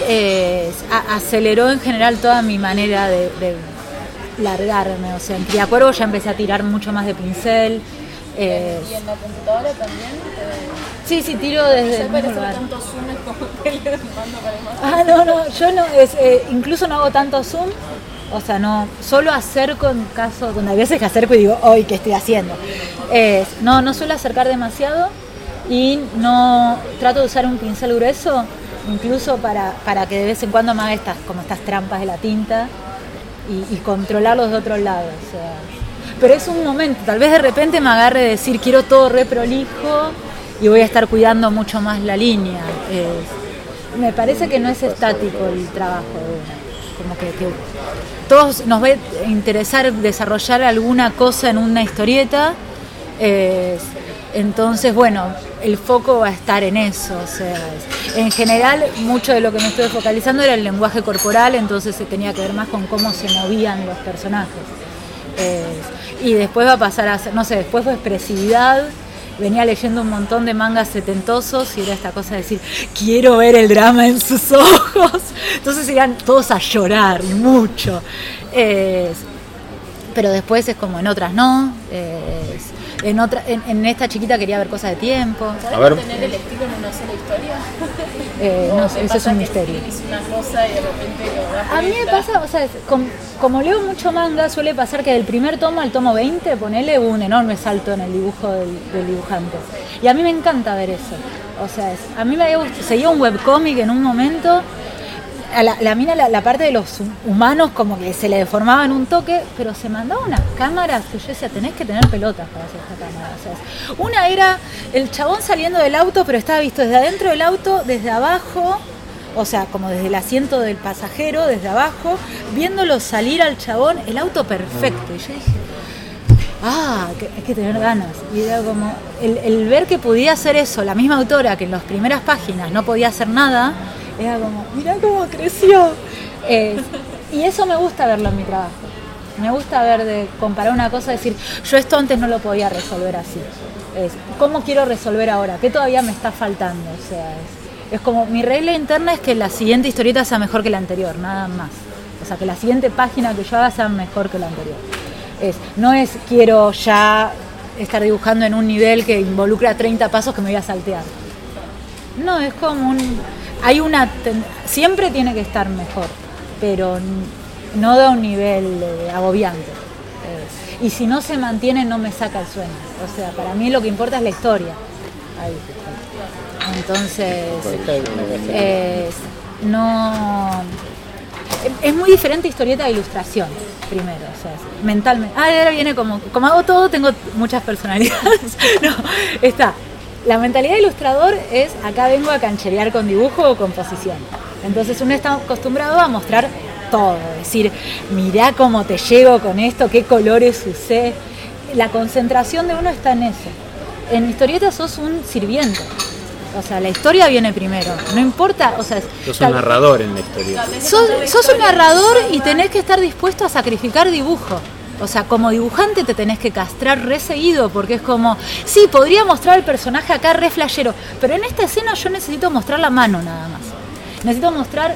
aceleró en general toda mi manera de, largarme. O sea, en Criacuervo ya empecé a tirar mucho más de pincel. ¿Y en la computadora también? Sí, sí, tiro desde el mismo lugar. Ah, no, no, yo no, es, eh, incluso no hago tanto zoom, o sea, no, solo acerco en caso, donde hay veces que acerco y digo, hoy, ¿qué estoy haciendo? no, no suelo acercar demasiado y no, trato de usar un pincel grueso, incluso para, para que de vez en cuando me haga estas, como estas trampas de la tinta y, y controlarlos de otro lado, o sea. Pero es un momento, tal vez de repente me agarre de decir, quiero todo re prolijo, y voy a estar cuidando mucho más la línea. me parece que no es estático el trabajo. Como que, todos nos va a interesar desarrollar alguna cosa en una historieta. entonces, bueno, el foco va a estar en eso. En general, mucho de lo que me estoy focalizando era el lenguaje corporal, entonces se tenía que ver más con cómo se movían los personajes. y después va a pasar a ser, no sé, después fue expresividad venía leyendo un montón de mangas setentosos y era esta cosa de decir, quiero ver el drama en sus (laughs) ojos. Entonces iban todos a llorar mucho. pero después es como en otras no. En, otra, en, esta chiquita quería ver cosas de tiempo. A ver. tener el estilo en una sola historia? Eh, no, eso es un misterio. a mí me pasa, o sea, como, leo mucho manga, suele pasar que del primer tomo al tomo 20, ponele un enorme salto en el dibujo del, dibujante. Y a mí me encanta ver eso. O sea, a mí me había seguía un webcómic en un momento la, la mina, la, parte de los humanos como que se le deformaba en un toque, pero se mandaba unas cámaras que yo decía, tenés que tener pelotas para hacer esta cámara. una era el chabón saliendo del auto, pero estaba visto desde adentro del auto, desde abajo, o sea, como desde el asiento del pasajero, desde abajo, viéndolo salir al chabón, el auto perfecto. Y yo dije, ah, hay que tener ganas. Y era como, el, el ver que podía hacer eso, la misma autora que en las primeras páginas no podía hacer nada, era como, mira cómo creció. y eso me gusta verlo en mi trabajo. Me gusta ver de comparar una cosa, decir, yo esto antes no lo podía resolver así. Es, ¿Cómo quiero resolver ahora? ¿Qué todavía me está faltando? O sea, es, como mi regla interna es que la siguiente historieta sea mejor que la anterior, nada más. O sea, que la siguiente página que yo haga sea mejor que la anterior. Es, no es quiero ya estar dibujando en un nivel que involucra 30 pasos que me voy a saltear. No, es como un hay una siempre tiene que estar mejor, pero no da un nivel eh, agobiante. Eh, y si no se mantiene no me saca el sueño. O sea, para mí lo que importa es la historia. Entonces, no es muy diferente historieta de ilustración primero, o sea, mentalmente. Ah, ahora viene como, como hago todo, tengo muchas personalidades. (laughs) no, está la mentalidad de ilustrador es acá vengo a cancherear con dibujo o composición. Entonces uno está acostumbrado a mostrar todo, decir, mirá cómo te llego con esto, qué colores usé. La concentración de uno está en eso. En historieta sos un sirviente. O sea, la historia viene primero. No importa, o sea... Sos un narrador en la historia. Sos, sos un narrador y tenés que estar dispuesto a sacrificar dibujo. O sea, como dibujante te tenés que castrar re seguido, porque es como, sí, podría mostrar el personaje acá re flashero, pero en esta escena yo necesito mostrar la mano nada más. Necesito mostrar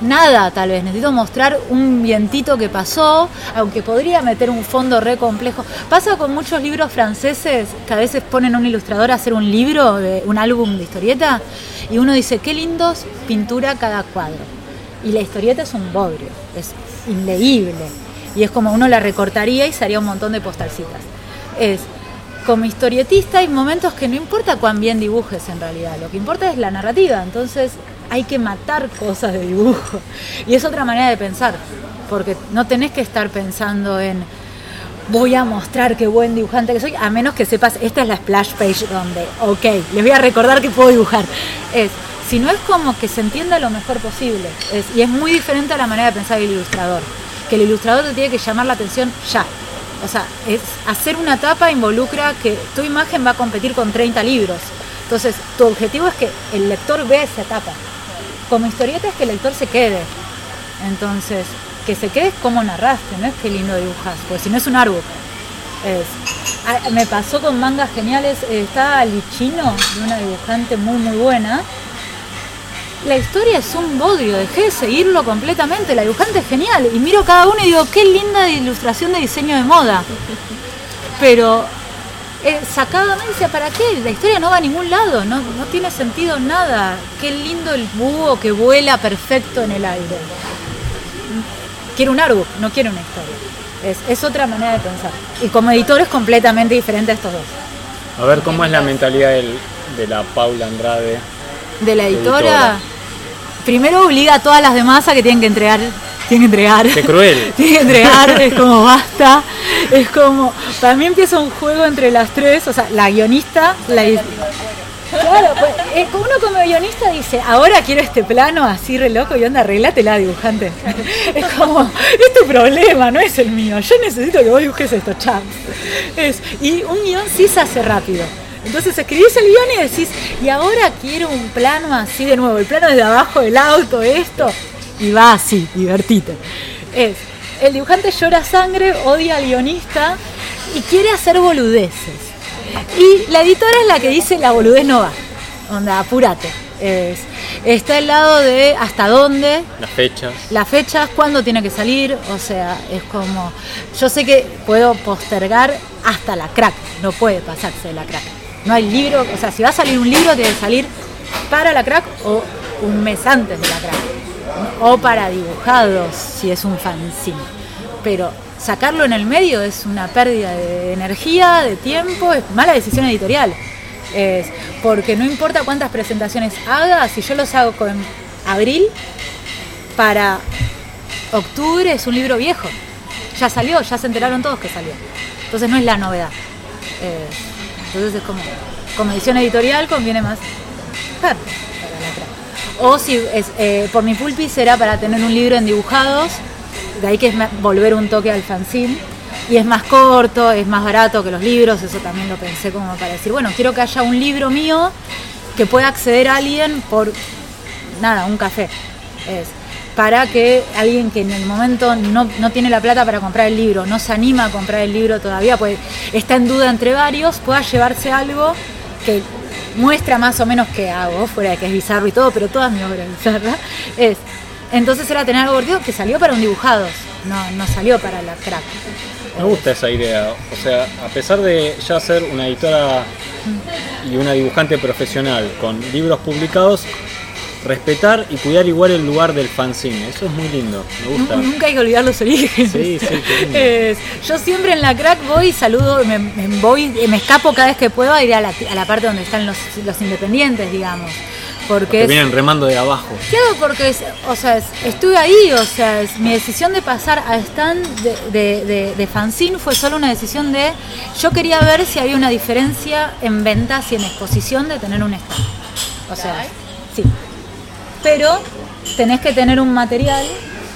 nada tal vez, necesito mostrar un vientito que pasó, aunque podría meter un fondo re complejo. Pasa con muchos libros franceses que a veces ponen a un ilustrador a hacer un libro, un álbum de historieta, y uno dice, qué lindos pintura cada cuadro. Y la historieta es un bodrio, es inleíble y es como uno la recortaría y sería un montón de postalcitas. Es, como historietista hay momentos que no importa cuán bien dibujes en realidad, lo que importa es la narrativa, entonces hay que matar cosas de dibujo. Y es otra manera de pensar, porque no tenés que estar pensando en voy a mostrar qué buen dibujante que soy, a menos que sepas, esta es la splash page donde, ok, les voy a recordar que puedo dibujar. Es, si no es como que se entienda lo mejor posible, y es muy diferente a la manera de pensar el ilustrador que el ilustrador te tiene que llamar la atención ya. O sea, es hacer una tapa involucra que tu imagen va a competir con 30 libros. Entonces, tu objetivo es que el lector vea esa etapa. Como historieta es que el lector se quede. Entonces, que se quede como narraste, no es que lindo dibujas, porque si no es un artbook. Es, ah, me pasó con mangas geniales, eh, está Lichino, de una dibujante muy muy buena. La historia es un bodrio, dejé de seguirlo completamente, la dibujante es genial. Y miro cada uno y digo, qué linda ilustración de diseño de moda. Pero eh, sacaba, me decía, ¿para qué? La historia no va a ningún lado, no, no tiene sentido nada. Qué lindo el búho que vuela perfecto en el aire. Quiero un artbook, no quiero una historia. Es, es otra manera de pensar. Y como editor es completamente diferente a estos dos. A ver cómo es la mentalidad del- de la Paula Andrade. De la editora, Editora. Primero obliga a todas las demás a que tienen que entregar. Tienen que entregar. Qué cruel. (laughs) Tienen que entregar, es como basta. Es como. Para mí empieza un juego entre las tres, o sea, la guionista, la. Claro, pues uno como guionista dice, ahora quiero este plano así re loco y onda, arreglátela, dibujante. (laughs) Es como, es tu problema, no es el mío. Yo necesito que vos dibujes esto, chao. Es, y un guion sí se hace rápido. Entonces escribís el guion y decís, y ahora quiero un plano así de nuevo, el plano desde abajo del auto, esto, y va así, divertite. Es, el dibujante llora sangre, odia al guionista y quiere hacer boludeces. Y la editora es la que dice la boludez no va. Onda, apúrate. Es, está al lado de hasta dónde, Las fechas. las fechas, cuándo tiene que salir, o sea, es como, yo sé que puedo postergar hasta la crack, no puede pasarse de la crack. No hay libro, o sea, si va a salir un libro, tiene que salir para la crack o un mes antes de la crack. O para dibujados, si es un fanzine. Pero sacarlo en el medio es una pérdida de energía, de tiempo, es mala decisión editorial. Es porque no importa cuántas presentaciones haga, si yo los hago con abril, para octubre es un libro viejo. Ya salió, ya se enteraron todos que salió. Entonces no es la novedad. Entonces es como, como edición editorial conviene más. O si es, eh, por mi pulpi será para tener un libro en dibujados, de ahí que es volver un toque al fanzine. Y es más corto, es más barato que los libros, eso también lo pensé como para decir, bueno, quiero que haya un libro mío que pueda acceder a alguien por nada, un café. Para que alguien que en el momento no, no tiene la plata para comprar el libro, no se anima a comprar el libro todavía, pues está en duda entre varios, pueda llevarse algo que muestra más o menos qué hago, fuera de que es bizarro y todo, pero toda mi obra es bizarra, es. Entonces era tener algo cortito que salió para un dibujados, no, no salió para la crack. Me gusta esa idea. O sea, a pesar de ya ser una editora y una dibujante profesional con libros publicados, respetar y cuidar igual el lugar del fanzine. Eso es muy lindo. Me gusta. Nu- Nunca hay que olvidar los orígenes. Sí, sí, qué (laughs) lindo. Es- yo siempre en la crack voy y saludo, me, me voy, me escapo cada vez que puedo a ir a la, a la parte donde están los, los independientes, digamos. Porque es, vienen remando de abajo. Claro, porque es- o sea, es- estuve ahí, o sea, es- mi decisión de pasar a stand de, de, de- de fanzine fue solo una decisión de, yo quería ver si había una diferencia en ventas y en exposición de tener un stand. O sea, sí. Pero tenés que tener un material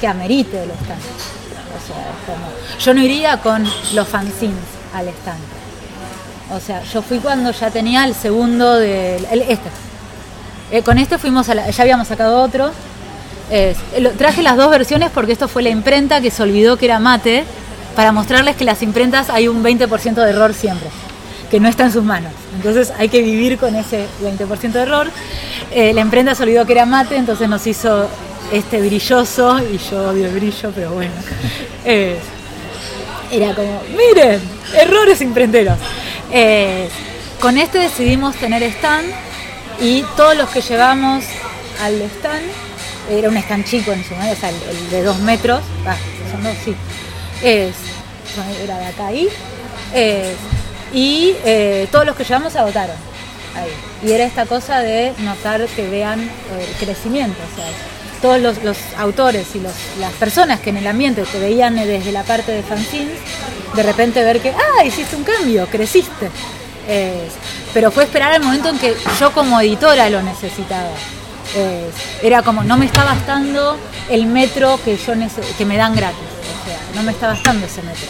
que amerite el stand. O sea, es como, yo no iría con los fanzines al stand. O sea, yo fui cuando ya tenía el segundo el- este. Eh, con este fuimos a la- ya habíamos sacado otro. Traje las dos versiones porque esto fue la imprenta que se olvidó que era mate para mostrarles que las imprentas hay un 20% de error siempre, que no está en sus manos. Entonces hay que vivir con ese 20% de error. Eh, la imprenta se olvidó que era mate, entonces nos hizo este brilloso y yo odio el brillo, pero bueno. (laughs) Eh, era como, miren, errores imprenteros. Eh, con este decidimos tener stand y todos los que llevamos al stand, era un stand chico en su momento, o sea, el, de dos metros, ah, son dos, sí, es, era de acá ahí, y eh, todos los que llevamos agotaron ahí. Y era esta cosa de notar que vean eh, crecimiento, todos los, autores y las personas que en el ambiente te veían desde la parte de fanzines, de repente ver que, ah, hiciste un cambio, creciste. Es- pero fue esperar el momento en que yo como editora lo necesitaba. Es- era como, no me está bastando el metro que, yo que me dan gratis, o sea, no me está bastando ese metro.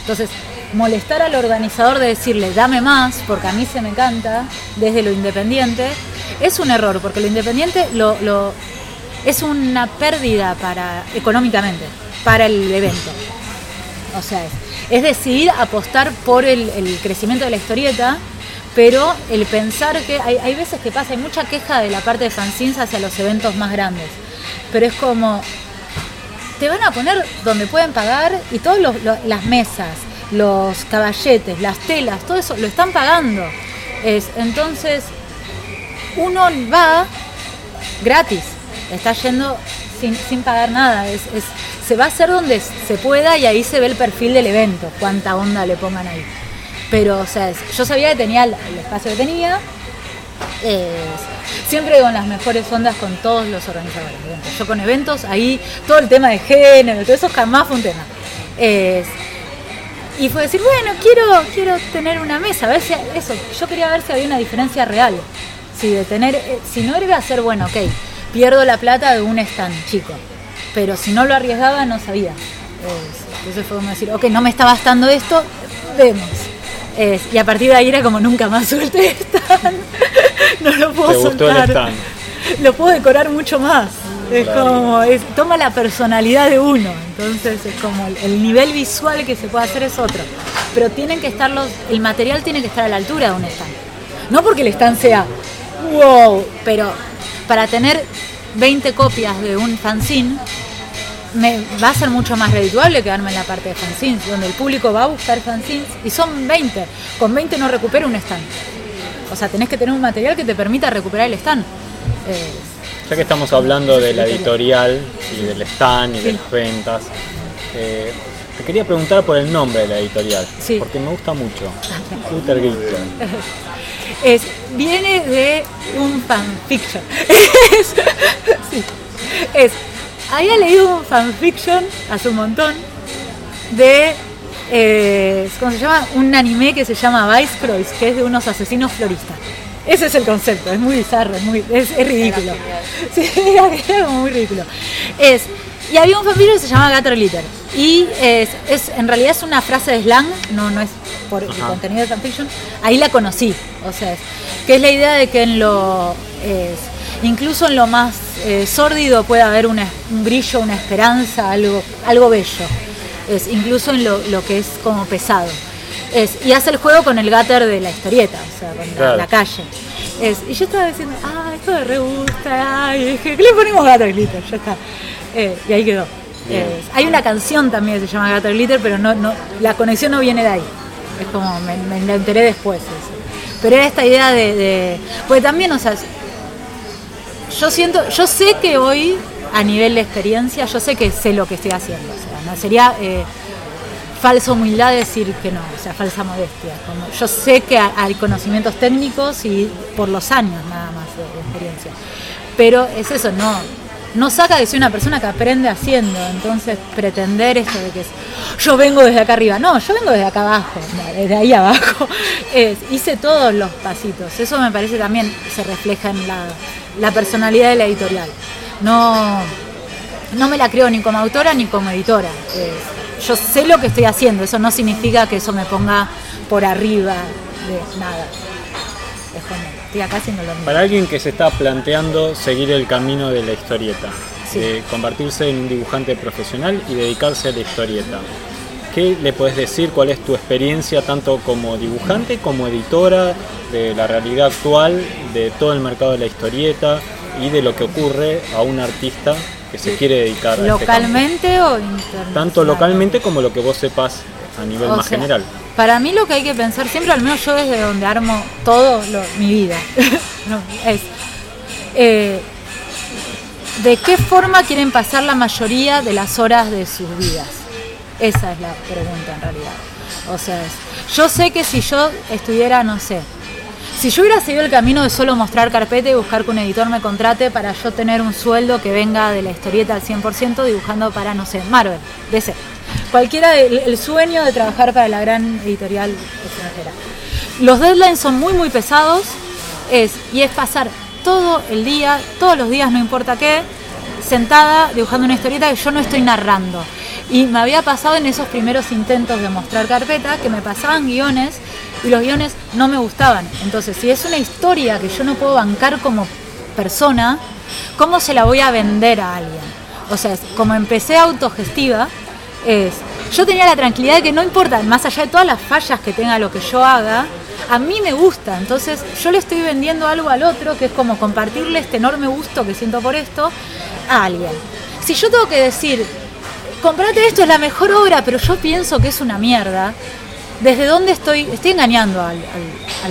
Entonces, molestar al organizador de decirle, dame más, porque a mí se me canta, desde lo independiente, es un error, porque lo independiente lo, lo- es una pérdida para económicamente para el evento. O sea, es, decidir apostar por el, el crecimiento de la historieta, pero el pensar que hay, hay veces que pasa, hay mucha queja de la parte de fanzines hacia los eventos más grandes, pero es como, te van a poner donde pueden pagar y todas las mesas, los caballetes, las telas, todo eso lo están pagando. Es, entonces, uno va gratis, está yendo sin, sin pagar nada, se va a hacer donde se pueda y ahí se ve el perfil del evento, cuánta onda le pongan ahí. Pero, o sea, yo sabía que tenía el, espacio que tenía, siempre con las mejores ondas con todos los organizadores. Yo con eventos, ahí todo el tema de género, todo eso jamás fue un tema. Y fue decir, bueno, quiero, quiero tener una mesa, a ver si eso, yo quería ver si había una diferencia real. Si de tener, eh, si no iba a ser bueno, ok, pierdo la plata de un stand chico. Pero si no lo arriesgaba, no sabía. Es- entonces fue como decir, ok, no me está bastando esto, vemos. Es- y a partir de ahí era como nunca más (laughs) suelte el stand. (laughs) no lo puedo ¿Te gustó el soltar. stand? Lo puedo decorar mucho más. Es Claro. como, es- toma la personalidad de uno. Entonces es como el, el nivel visual que se puede hacer es otro. Pero tienen que estar los, el material tiene que estar a la altura de un stand. No porque el stand sea wow, pero para tener 20 copias de un fanzine me, va a ser mucho más redituable quedarme en la parte de fanzines, donde el público va a buscar fanzines y son 20. Con 20 no recupero un stand. O sea, tenés que tener un material que te permita recuperar el stand. Eh, Ya que estamos hablando de la editorial y del stand y de las ventas, eh, te quería preguntar por el nombre de la editorial, Sí. porque me gusta mucho. Glitter. es, viene de un fanfiction. (laughs) es, sí, es, había leído un fanfiction hace un montón de, eh, ¿cómo se llama? Un anime que se llama Vice Croix, que es de unos asesinos floristas. Ese es el concepto, es muy bizarro, es, muy, es, es ridículo. Sí, era, era como muy ridículo. Es, y había un fanfiction que se llama Gator Glitter. Y es, es, en realidad es una frase de slang, no, no es por el contenido de fanfiction. Ahí la conocí, o sea, es, que es la idea de que en lo, es, incluso en lo más eh, sórdido puede haber una- un brillo, una esperanza, algo, algo bello. Es, incluso en lo, lo que es como pesado. Es, y hace el juego con el gutter de la historieta, o sea, con la- Claro. la, calle. Es, y yo estaba diciendo, ah, esto me re gusta, ay, y dije, ¿qué le ponemos Gator Glitter? Ya está. Eh, y ahí quedó. Hay una canción también que se llama Gator Glitter, pero no, no, la conexión no viene de ahí. Es como, me, me la enteré después. eso. Pero era esta idea de, de. Porque también, o sea, yo siento, yo sé que hoy, a nivel de experiencia, yo sé que sé lo que estoy haciendo. O sea, no sería eh, falsa humildad decir que no, o sea, falsa modestia. Como yo sé que ha- hay conocimientos técnicos y por los años nada más de, experiencia. Pero es eso, no, no saca que soy una persona que aprende haciendo. Entonces, pretender esto de que es, yo vengo desde acá arriba. No, yo vengo desde acá abajo, desde ahí abajo. (laughs) Hice todos los pasitos. Eso me parece también se refleja en la, personalidad de la editorial. No, no me la creo ni como autora ni como editora. Yo sé lo que estoy haciendo, eso no significa que eso me ponga por arriba de nada. Es como, estoy acá haciendo lo mismo. Para alguien que se está planteando seguir el camino de la historieta, Sí. de convertirse en un dibujante profesional y dedicarse a la historieta, ¿qué le puedes decir? ¿Cuál es tu experiencia tanto como dibujante como editora de la realidad actual, de todo el mercado de la historieta y de lo que ocurre a un artista que se quiere dedicar a este? ¿Localmente o internacionalmente? Tanto localmente como lo que vos sepas a nivel O más sea, general. Para mí lo que hay que pensar, siempre al menos yo desde donde armo todo lo- mi vida, (laughs) no, es eh, de qué forma quieren pasar la mayoría de las horas de sus vidas. Esa es la pregunta en realidad. O sea, es- yo sé que si yo estuviera, no sé, si yo hubiera seguido el camino de solo mostrar carpeta y buscar que un editor me contrate para yo tener un sueldo que venga de la historieta al 100% dibujando para, no sé, Marvel, DC. Cualquiera, el, sueño de trabajar para la gran editorial extranjera. Los deadlines son muy, muy pesados es, y es pasar todo el día, todos los días, no importa qué, sentada dibujando una historieta que yo no estoy narrando. Y me había pasado en esos primeros intentos de mostrar carpeta que me pasaban guiones y los guiones no me gustaban. Entonces, si es una historia que yo no puedo bancar como persona, ¿cómo se la voy a vender a alguien? O sea, como empecé autogestiva, es, yo tenía la tranquilidad de que no importa, más allá de todas las fallas que tenga lo que yo haga, a mí me gusta, entonces yo le estoy vendiendo algo al otro que es como compartirle este enorme gusto que siento por esto a alguien. Si yo tengo que decir, comprate esto, es la mejor obra, pero yo pienso que es una mierda, ¿desde dónde estoy? Estoy engañando al,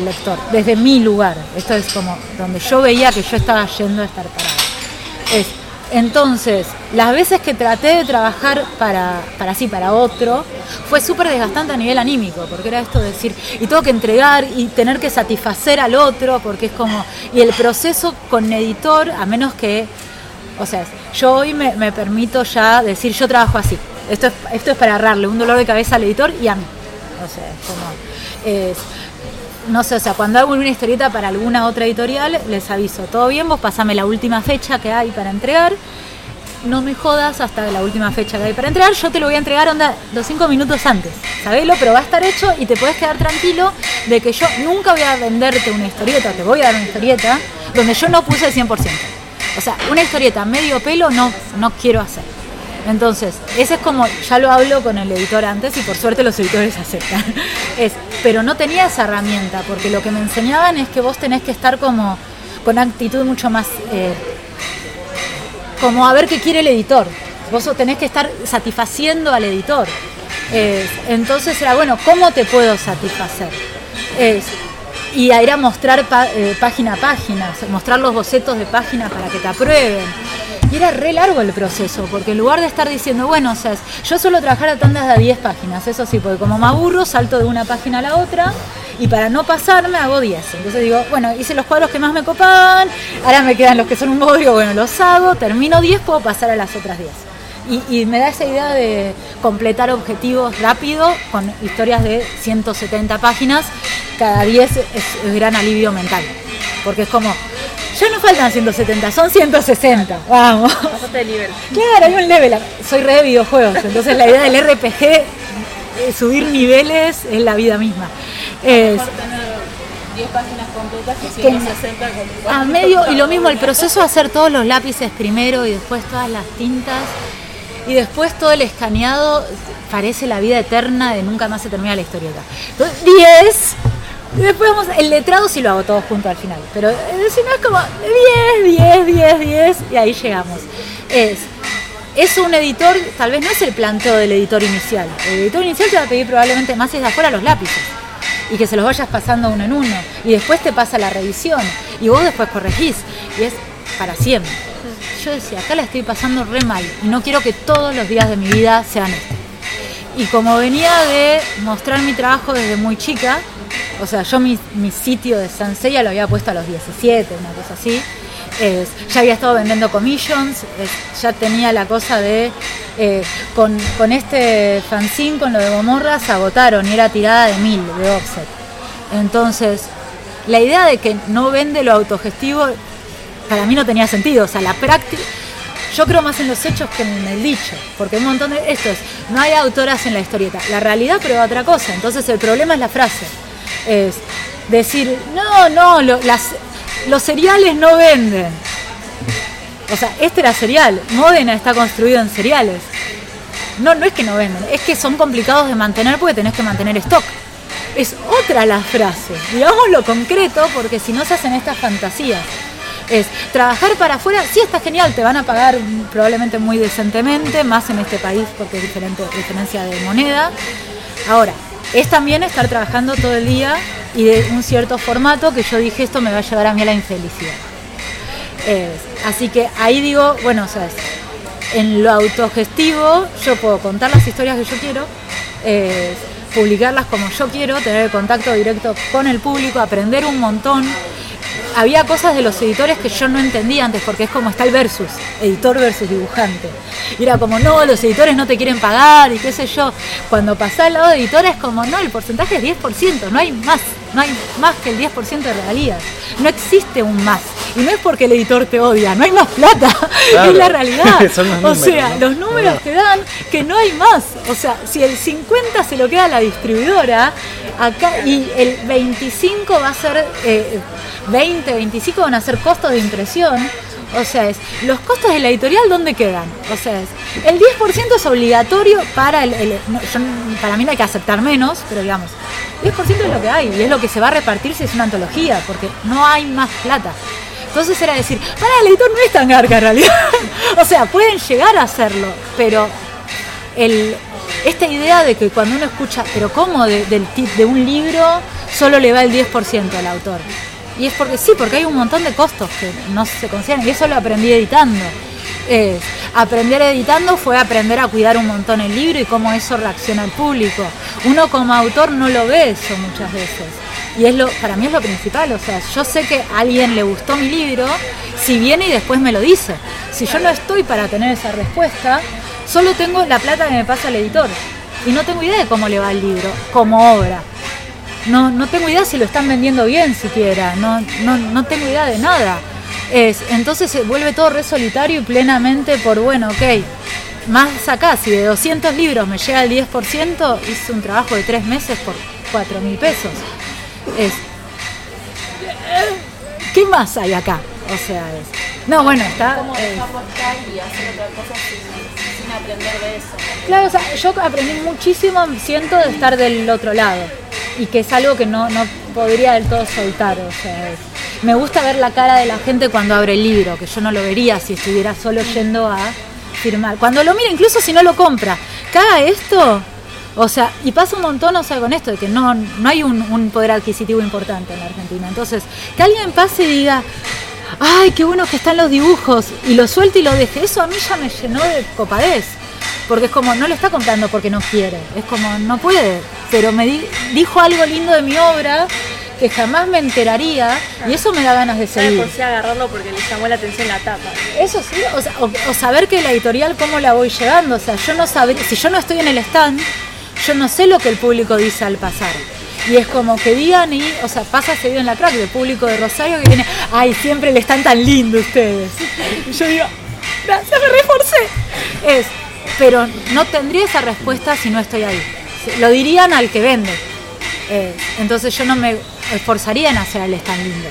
lector, desde mi lugar. Esto es como donde yo veía que yo estaba yendo a estar parada. Es, entonces, las veces que traté de trabajar para, para sí, para otro, fue súper desgastante a nivel anímico, porque era esto de decir, y tengo que entregar y tener que satisfacer al otro, porque es como, y el proceso con editor, a menos que, o sea, yo hoy me, permito ya decir, yo trabajo así, esto es, esto es para agarrarle un dolor de cabeza al editor y a mí. O sea, es como, no sé, o sea, cuando hago una historieta para alguna otra editorial, les aviso, todo bien, vos pasame la última fecha que hay para entregar, no me jodas hasta la última fecha que hay para entregar, yo te lo voy a entregar onda los cinco minutos antes, sabelo, pero va a estar hecho y te puedes quedar tranquilo de que yo nunca voy a venderte una historieta, te voy a dar una historieta donde yo no puse el 100%. O sea, una historieta medio pelo no, no quiero hacer. Entonces, ese es como, ya lo hablo con el editor antes y por suerte los editores (laughs) aceptan. Es, pero no tenía esa herramienta, porque lo que me enseñaban es que vos tenés que estar como con actitud mucho más, eh, como a ver qué quiere el editor. Vos tenés que estar satisfaciendo al editor. entonces era, bueno, ¿cómo te puedo satisfacer? y era mostrar eh, página a página, mostrar los bocetos de página para que te aprueben y era re largo el proceso, porque en lugar de estar diciendo, bueno, o sea, yo suelo trabajar a tandas de 10 páginas, eso sí, porque como me aburro, salto de una página a la otra, y para no pasarme hago 10. Entonces digo, bueno, hice los cuadros que más me copaban, ahora me quedan los que son un bodrio, bueno, los hago, termino 10, puedo pasar a las otras 10. Y, me da esa idea de completar objetivos rápido con historias de 170 páginas, cada 10 es gran alivio mental, porque es como, ya no faltan 170, son 160. Vamos. Pasaste de nivel. Claro, hay un level. Soy re de videojuegos, entonces la idea del RPG, eh, subir niveles, es la vida misma. Es, 10 páginas completas que 160 A medio, y lo mismo, el proceso de hacer todos los lápices primero y después todas las tintas y después todo el escaneado parece la vida eterna de nunca más se termina la historieta. Entonces, 10 después vamos, el letrado sí lo hago todo junto al final. Pero eh, si no es como 10, 10, 10, 10 y ahí llegamos. Es, es un editor, tal vez no es el planteo del editor inicial. El editor inicial te va a pedir probablemente más desde afuera los lápices. Y que se los vayas pasando uno en uno. Y después te pasa la revisión. Y vos después corregís. Y es para siempre. Yo decía, acá la estoy pasando re mal. Y no quiero que todos los días de mi vida sean estos. Y como venía de mostrar mi trabajo desde muy chica, o sea, yo mi, sitio de Sansella lo había puesto a los 17, una cosa así. ya había estado vendiendo commissions, ya tenía la cosa de, eh, con, este fanzine, con lo de Gomorra, se agotaron y era tirada de mil de offset. Entonces, la idea de que no vende lo autogestivo, para mí no tenía sentido. O sea, la práctica, yo creo más en los hechos que en el dicho, porque un montón de, esto es, no hay autoras en la historieta. La realidad prueba otra cosa, entonces el problema es la frase es decir, no, no, los cereales no venden. O sea, este era cereal, Modena está construido en cereales. No, no es que no venden, es que son complicados de mantener porque tenés que mantener stock. Es otra la frase, digamos lo concreto, porque si no se hacen estas fantasías. Es trabajar para afuera, sí está genial, te van a pagar probablemente muy decentemente, más en este país porque es diferente diferencia de moneda. Ahora, es también estar trabajando todo el día y de un cierto formato que yo dije esto me va a llevar a mí a la infelicidad. así que ahí digo, bueno, sea, en lo autogestivo yo puedo contar las historias que yo quiero, publicarlas como yo quiero, tener contacto directo con el público, aprender un montón, había cosas de los editores que yo no entendía antes, porque es como está el versus, editor versus dibujante. Y era como, no, los editores no te quieren pagar y qué sé yo. Cuando pasé al lado de editor es como, no, el porcentaje es 10%, no hay más, no hay más que el 10% de regalías. No existe un más. Y no es porque el editor te odia, no hay más plata, (laughs) es la realidad. (laughs) o sea, los números te dan que no hay más. O sea, si el 50 se lo queda la distribuidora, acá y el 25 va a ser... Eh, 20, 25 van a ser costos de impresión. O sea, es, los costos de la editorial, ¿dónde quedan? O sea, es, el 10% es obligatorio para el... para mí no hay que aceptar menos, pero digamos, 10% es lo que hay y es lo que se va a repartir si es una antología, porque no hay más plata. Entonces era decir, para el editor no es tan garca en realidad. (laughs) o sea, pueden llegar a hacerlo, pero el, esta idea de que cuando uno escucha, pero ¿cómo de, del de un libro solo le va el 10% al autor? Y es porque sí, porque hay un montón de costos que no se consideran, y eso lo aprendí editando. Aprender editando fue aprender a cuidar un montón el libro y cómo eso reacciona al público. Uno como autor no lo ve eso muchas veces. Y es lo, para mí es lo principal, o sea, yo sé que a alguien le gustó mi libro, si viene y después me lo dice. Si yo no estoy para tener esa respuesta, solo tengo la plata que me pasa el editor. Y no tengo idea de cómo le va el libro, como obra. No, no tengo idea si lo están vendiendo bien siquiera, no, no, no tengo idea de nada. Es, entonces se vuelve todo re solitario y plenamente por, bueno, ok, más acá, si de 200 libros me llega el 10%, hice un trabajo de tres meses por 4 mil pesos. Es, ¿Qué más hay acá? O sea, es, no, bueno, está... ¿Cómo eh, y hacer otra cosa sin aprender de eso? Claro, o sea, yo aprendí muchísimo, siento, de estar del otro lado. Y que es algo que no, no podría del todo soltar. O sea, me gusta ver la cara de la gente cuando abre el libro, que yo no lo vería si estuviera solo yendo a firmar. Cuando lo mira, incluso si no lo compra, caga esto. O sea, y pasa un montón, o sea, con esto de que no, no hay un, un poder adquisitivo importante en la Argentina. Entonces, que alguien pase y diga, ay, qué bueno que están los dibujos, y lo suelte y lo deje, eso a mí ya me llenó de copadez. Porque es como, no lo está comprando porque no quiere, es como, no puede. Pero me di- dijo algo lindo de mi obra que jamás me enteraría y eso me da ganas de seguir. por sí agarrarlo porque le llamó la atención la tapa. Eso sí, o, sea, o- o saber que la editorial cómo la voy llevando, o sea, yo no sabría, si yo no estoy en el stand, yo no sé lo que el público dice al pasar. Y es como que digan y, o sea, pasa seguido en la crack del público de Rosario que viene, ay, siempre le están tan lindo ustedes. Y yo digo, gracias, me reforcé. Es, pero no tendría esa respuesta si no estoy ahí. Lo dirían al que vende. Eh, entonces yo no me esforzaría en hacer el stand lindo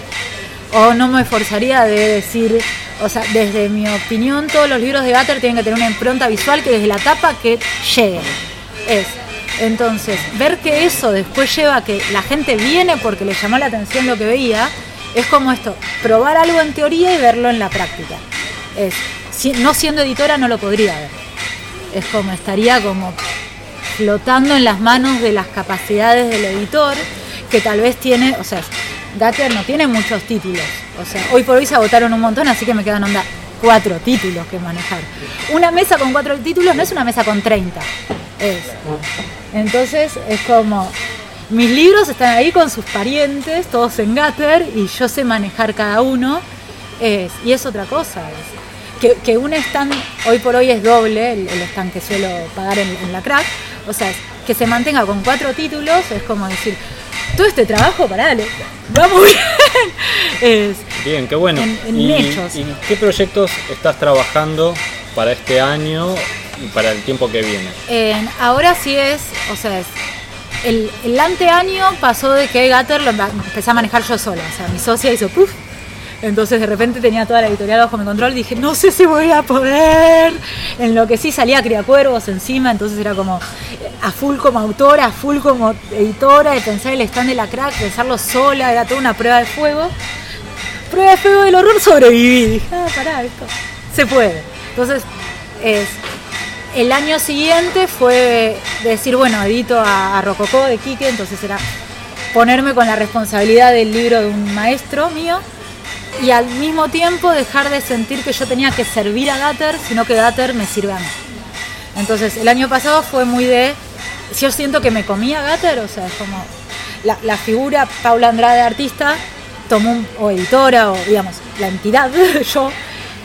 o no me esforzaría de decir, o sea, desde mi opinión, todos los libros de Gatter tienen que tener una impronta visual que desde la tapa que llegue. Es. Entonces, ver que eso después lleva a que la gente viene porque le llamó la atención lo que veía, es como esto, probar algo en teoría y verlo en la práctica. Es, no siendo editora no lo podría ver. Es como estaría como flotando en las manos de las capacidades del editor, que tal vez tiene, o sea, Gatter no tiene muchos títulos. O sea, hoy por hoy se agotaron un montón, así que me quedan onda cuatro títulos que manejar. Una mesa con cuatro títulos no es una mesa con 30. Es. Entonces es como, mis libros están ahí con sus parientes, todos en Gatter, y yo sé manejar cada uno. Es, y es otra cosa. es que, que un stand hoy por hoy es doble, el, el stand que suelo pagar en, en la crack, o sea, es que se mantenga con cuatro títulos es como decir, todo este trabajo, parale, va muy (laughs) bien. Bien, qué bueno. En- en ¿Y, hechos. ¿Y qué proyectos estás trabajando para este año para el tiempo que viene? en- ahora sí es, o sea, es, el, el anteaño pasó de que Gatter lo empe- empecé a manejar yo sola, o sea, mi socia hizo puff. Entonces de repente tenía toda la editorial bajo mi control dije, no sé si voy a poder. En lo que sí salía Criacuervos encima, entonces era como eh, a full como autora, a full como editora, de pensar el stand de la crack, pensarlo sola, era toda una prueba de fuego. Prueba de fuego del horror, sobreviví. Dije, ah, pará, esto se puede. Entonces, es, el año siguiente fue decir, bueno, edito a, a Rococó de Quique, entonces era ponerme con la responsabilidad del libro de un maestro mío y al mismo tiempo dejar de sentir que yo tenía que servir a Gatter, sino que Gatter me sirve a mí. Entonces, el año pasado fue muy de. Yo siento que me comía Gatter, o sea, es como. La, la figura Paula Andrade, artista, tomó un, o editora, o digamos, la entidad, (laughs) yo,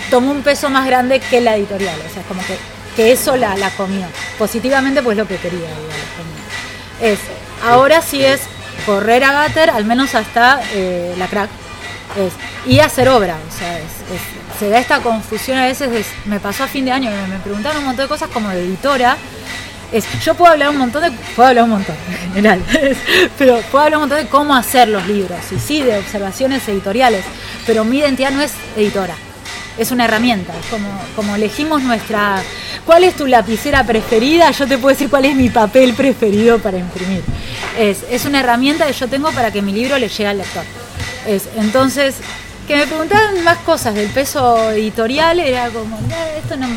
tomó un peso más grande que la editorial. O sea, es como que, que eso la, la comió. Positivamente, pues lo que quería, comió. Es, ahora sí es correr a Gatter, al menos hasta eh, la crack. Es, y hacer obra, o sea, es- se da esta confusión a veces, de- me pasó a fin de año, me, me preguntaron un montón de cosas como de editora, es, yo puedo hablar un montón de, puedo hablar un montón (laughs) en general, pero puedo hablar un montón de cómo hacer los libros, y sí, de observaciones editoriales, pero mi identidad no es editora, es una herramienta, es como, como elegimos nuestra... ¿Cuál es tu lapicera preferida? Yo te puedo decir cuál es mi papel preferido para imprimir. Es, una herramienta que yo tengo para que mi libro le llegue al lector. Es, entonces, que me preguntaban más cosas del peso editorial, era como, "No, esto no...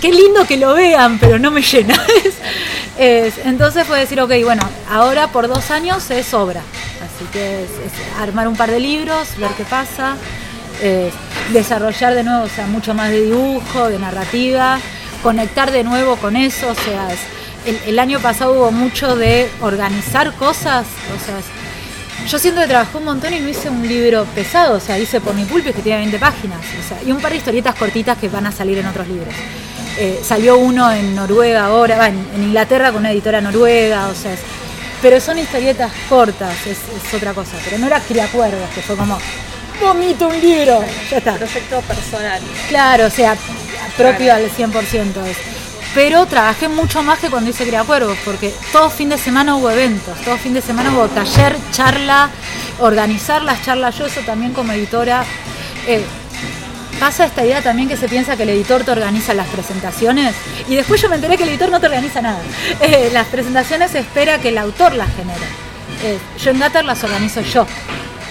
Qué lindo que lo vean, pero no me llena. (laughs) Es- entonces fue decir, ok, bueno, ahora por dos años es obra. Así que es, armar un par de libros, ver qué pasa, es desarrollar de nuevo, sea, mucho más de dibujo, de narrativa, conectar de nuevo con eso, o sea, el, el año pasado hubo mucho de organizar cosas, o sea, yo siento que trabajé un montón y no hice un libro pesado, o sea, hice por mi pulpis que tiene 20 páginas, o sea, y un par de historietas cortitas que van a salir en otros libros. Eh, salió uno en Noruega ahora, va, en, en Inglaterra con una editora noruega, o sea, es- pero son historietas cortas, es, es otra cosa, pero no era criacuerdos, que fue como, vomito un libro, ya está. Proyecto personal. Claro, o sea, propio al 100% es. Pero trabajé mucho más que cuando hice Criacuervos, porque todo fin de semana hubo eventos, todo fin de semana hubo taller, charla, organizar las charlas, yo eso también como editora. eh, pasa esta idea también que se piensa que el editor te organiza las presentaciones y después yo me enteré que el editor no te organiza nada. (laughs) Eh, las presentaciones se espera que el autor las genere. Eh, yo en Gatter las organizo yo.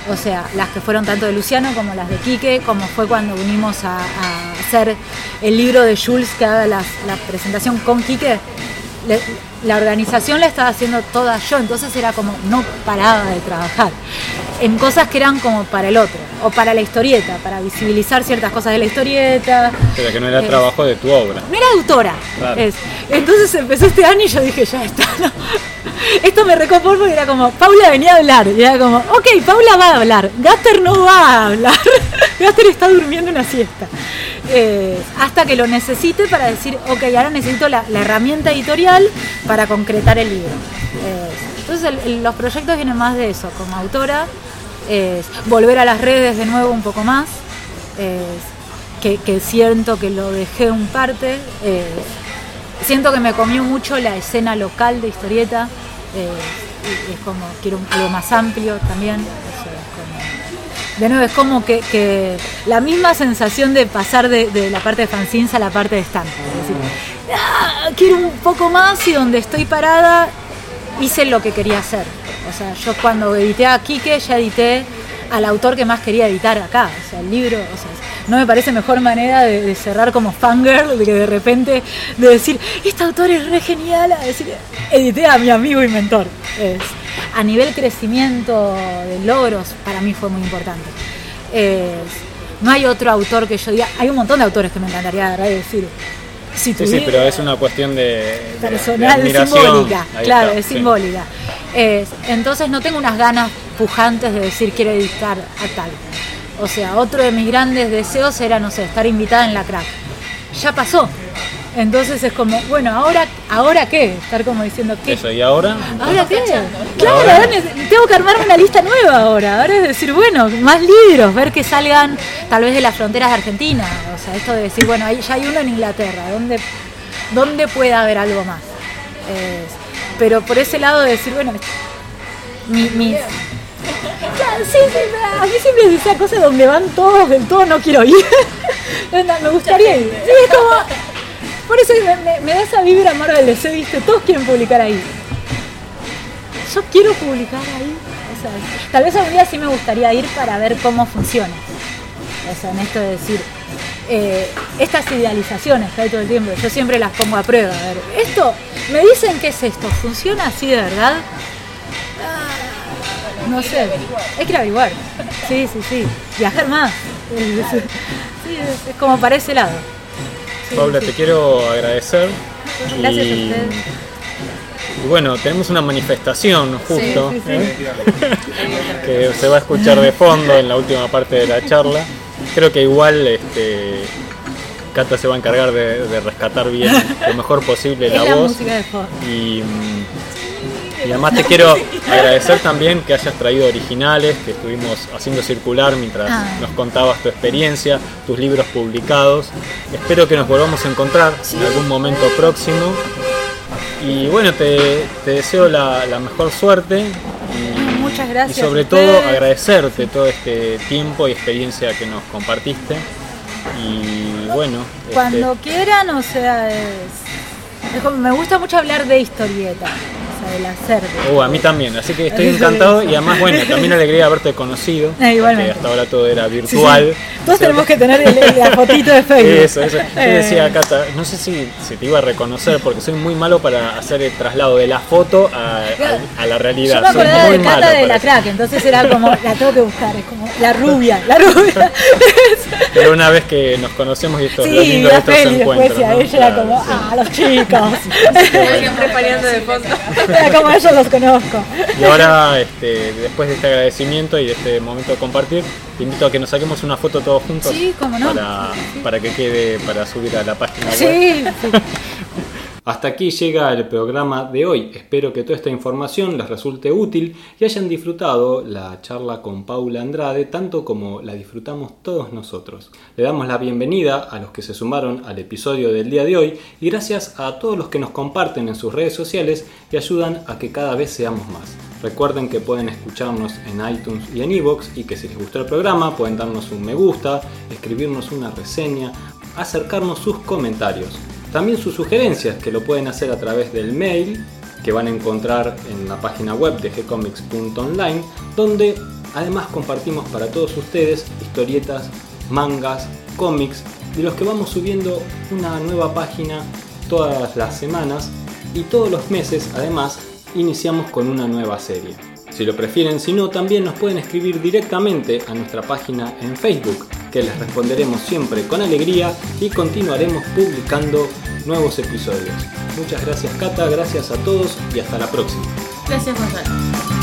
O sea, las que fueron tanto de Luciano como las de Quique, como fue cuando unimos a, hacer el libro de Jules que haga las- la presentación con Quique. Le- la organización la estaba haciendo toda yo, entonces era como no paraba de trabajar en cosas que eran como para el otro, o para la historieta, para visibilizar ciertas cosas de la historieta. Pero que no era Eh, trabajo de tu obra. no era autora. Claro. Es. Entonces empezó este año y yo dije, ya está. no. Esto me recopó porque era como, Paula venía a hablar. Y era como, ok, Paula va a hablar. Gaster no va a hablar. (laughs) Gaster está durmiendo una siesta. Eh, hasta que lo necesite para decir, ok, ahora necesito la, herramienta editorial para concretar el libro. Eh, entonces los proyectos vienen más de eso, como autora, es volver a las redes de nuevo un poco más, es que, siento que lo dejé un parte, eh, siento que me comió mucho la escena local de historieta, eh, es como quiero algo más amplio también, de nuevo es como que, que la misma sensación de pasar de, de la parte de fanzines a la parte de stand, es decir, "Ah, quiero un poco más y donde estoy parada hice lo que quería hacer. O sea, yo cuando edité a Quique ya edité al autor que más quería editar acá. O sea, el libro, o sea, no me parece mejor manera de, cerrar como fangirl, de que de repente, de decir, este autor es re genial, a decir, edité a mi amigo y mentor. A nivel crecimiento de logros, para mí fue muy importante. Es, no hay otro autor que yo diga, hay un montón de autores que me encantaría decir, si Sí, sí, pero es una cuestión de, de- de personal, admiración. simbólica, Ahí claro, está, es sí. simbólica. Es- entonces no tengo unas ganas pujantes de decir quiero editar a tal. O sea, otro de mis grandes deseos era, no sé, estar invitada en la crack. Ya pasó. Entonces es como, bueno, ahora, ¿ahora qué? Estar como diciendo, ¿qué? Eso, y ahora, ¿Ahora qué? Claro, ahora tengo que armarme una lista nueva ahora. Ahora es decir, bueno, más libros, ver que salgan tal vez de las fronteras de Argentina. O sea, esto de decir, bueno, ahí ya hay uno en Inglaterra, ¿dónde, dónde puede haber algo más? Pero por ese lado de decir, bueno, mi, mi- Claro, sí, sí, a mí siempre es esa cosa donde van todos, del todo no quiero ir. (laughs) Me gustaría ir. Sí, es como, por eso me, me- da esa vibra Marvel ser, viste, todos quieren publicar ahí. Yo quiero publicar ahí. Tal vez algún día sí me gustaría ir para ver cómo funciona. O sea, en esto de decir, eh, estas idealizaciones que hay todo el tiempo, yo siempre las pongo a prueba. A ver, esto, me dicen que es esto, ¿funciona así de verdad? Ah, No sé, hay que averiguar. Sí, sí, sí. Viajar más. (laughs) Es como para ese lado. Paula, te quiero agradecer. Gracias a y, usted. y bueno, tenemos una manifestación justo, sí, sí. ¿eh? que se va a escuchar de fondo en la última parte de la charla. Creo que igual este, Cata se va a encargar de, de rescatar bien lo mejor posible la, la voz. música de fondo. Y, y además te quiero agradecer también que hayas traído originales, que estuvimos haciendo circular mientras Ah. nos contabas tu experiencia, tus libros publicados. Espero que nos volvamos a encontrar en algún momento próximo. Y bueno, te, te deseo la, la mejor suerte. Y, Muchas gracias Y sobre todo agradecerte todo este tiempo y experiencia que nos compartiste. Y bueno, este, Cuando quieran, o sea, es, me gusta mucho hablar de historieta, del hacer. Uh, a mí también, así que estoy (laughs) encantado y además, bueno, también alegría haberte conocido. (laughs) Eh, igualmente. hasta ahora todo era Sí, sí. virtual. Todos tenemos que tener el- la fotito de Facebook. (laughs) Eso, eso. Yo Eh, decía, Cata, no sé si, si te iba a reconocer porque soy muy malo para hacer el traslado de la foto a, a- a la realidad. Yo me Soy acordaba muy de malo la crack, entonces era como, la tengo que buscar, es como la rubia, la rubia. Pero una vez que nos conocemos y esto es lo sí, lindo de la estos encuentros. ella era como, sí. ah, los chicos. Siempre peleando de fondo. Era como yo los conozco. Y ahora, este, después de este agradecimiento y de este momento de compartir, te invito a que nos saquemos una foto todos juntos Sí, cómo no. para, para que quede para subir a la página web. Sí, sí. (laughs) Hasta aquí llega el programa de hoy. Espero que toda esta información les resulte útil y hayan disfrutado la charla con Paula Andrade tanto como la disfrutamos todos nosotros. Le damos la bienvenida a los que se sumaron al episodio del día de hoy y gracias a todos los que nos comparten en sus redes sociales y ayudan a que cada vez seamos más. Recuerden que pueden escucharnos en iTunes y en iVoox y que si les gustó el programa pueden darnos un me gusta, escribirnos una reseña, acercarnos sus comentarios. También sus sugerencias que lo pueden hacer a través del mail que van a encontrar en la página web de gcomics.online donde además compartimos para todos ustedes historietas, mangas, cómics de los que vamos subiendo una nueva página todas las semanas y todos los meses además iniciamos con una nueva serie. Si lo prefieren, si no, también nos pueden escribir directamente a nuestra página en Facebook, que les responderemos siempre con alegría y continuaremos publicando nuevos episodios. Muchas gracias Cata, gracias a todos y hasta la próxima. Gracias, Gonzalo.